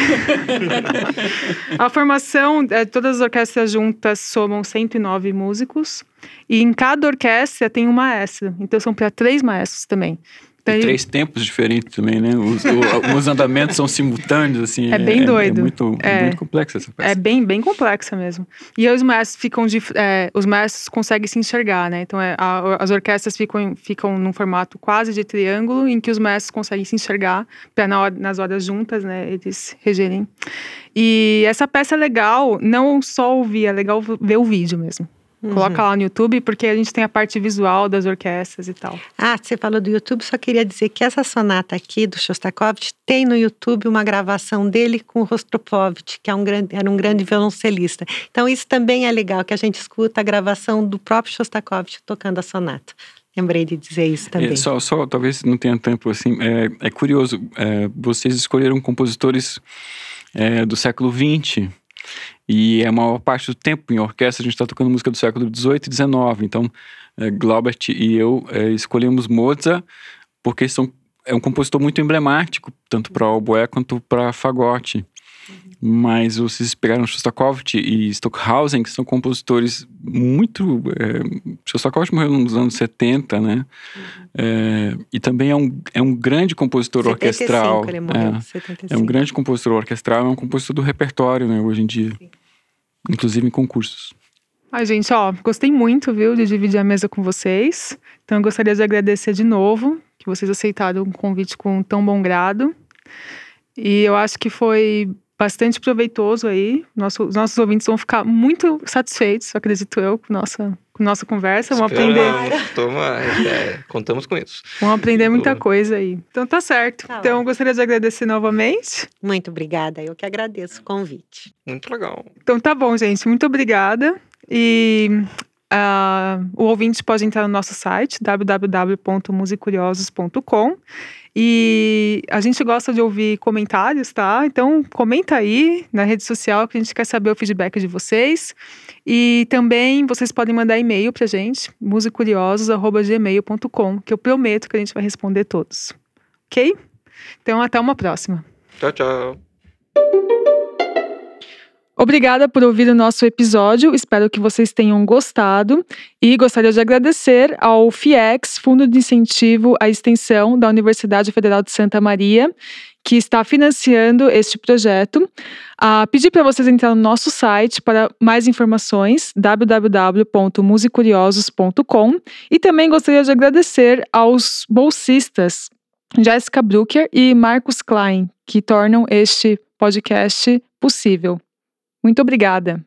a formação, é, todas as orquestras juntas somam 109 músicos. E em cada orquestra tem um maestro. Então são para três maestros também. Tem... três tempos diferentes também, né? Os, o, os andamentos são simultâneos, assim. É bem doido. É, é muito, é, muito complexa essa peça. É bem, bem complexa mesmo. E aí os maestros ficam de... É, os maestros conseguem se enxergar, né? Então é, a, as orquestras ficam, ficam num formato quase de triângulo, em que os maestros conseguem se enxergar para na nas horas juntas, né? Eles regerem. E essa peça é legal, não só ouvir, é legal ver o vídeo mesmo. Uhum. Coloca lá no YouTube, porque a gente tem a parte visual das orquestras e tal. Ah, você falou do YouTube, só queria dizer que essa sonata aqui do Shostakovich tem no YouTube uma gravação dele com o Rostropovich, que é um grande, era um grande violoncelista. Então isso também é legal, que a gente escuta a gravação do próprio Shostakovich tocando a sonata. Lembrei de dizer isso também. É, só, só, talvez não tenha tempo assim. É, é curioso, é, vocês escolheram compositores é, do século XX e a maior parte do tempo em orquestra a gente está tocando música do século XVIII e XIX. Então, é, Glaubert e eu é, escolhemos Mozart porque são, é um compositor muito emblemático, tanto para oboé quanto para fagote. Mas vocês pegaram Shostakovich e Stockhausen, que são compositores muito. É, Shostakovich morreu nos anos 70, né? Uhum. É, e também é um, é um grande compositor 75, orquestral. Ele morreu, é, 75. é um grande compositor orquestral, é um compositor do repertório, né, hoje em dia. Sim. Inclusive em concursos. Ai, gente, ó, gostei muito, viu, de dividir a mesa com vocês. Então, eu gostaria de agradecer de novo que vocês aceitaram o convite com tão bom grado. E eu acho que foi bastante proveitoso aí. Nosso, os nossos ouvintes vão ficar muito satisfeitos, acredito eu, com nossa, com nossa conversa. Vão aprender. Toma, é, contamos com isso. Vão aprender muita coisa aí. Então tá certo. Tá então eu gostaria de agradecer novamente. Muito obrigada. Eu que agradeço o convite. Muito legal. Então tá bom, gente. Muito obrigada. E Uh, o ouvinte pode entrar no nosso site www.musicuriosos.com e a gente gosta de ouvir comentários, tá? Então comenta aí na rede social que a gente quer saber o feedback de vocês. E também vocês podem mandar e-mail pra gente, musicuriosos@gmail.com, que eu prometo que a gente vai responder todos. OK? Então até uma próxima. Tchau, tchau. Obrigada por ouvir o nosso episódio, espero que vocês tenham gostado e gostaria de agradecer ao FIEX, Fundo de Incentivo à Extensão da Universidade Federal de Santa Maria, que está financiando este projeto. Uh, pedir para vocês entrar no nosso site para mais informações, www.musicuriosos.com e também gostaria de agradecer aos bolsistas Jéssica Brucker e Marcos Klein, que tornam este podcast possível. Muito obrigada.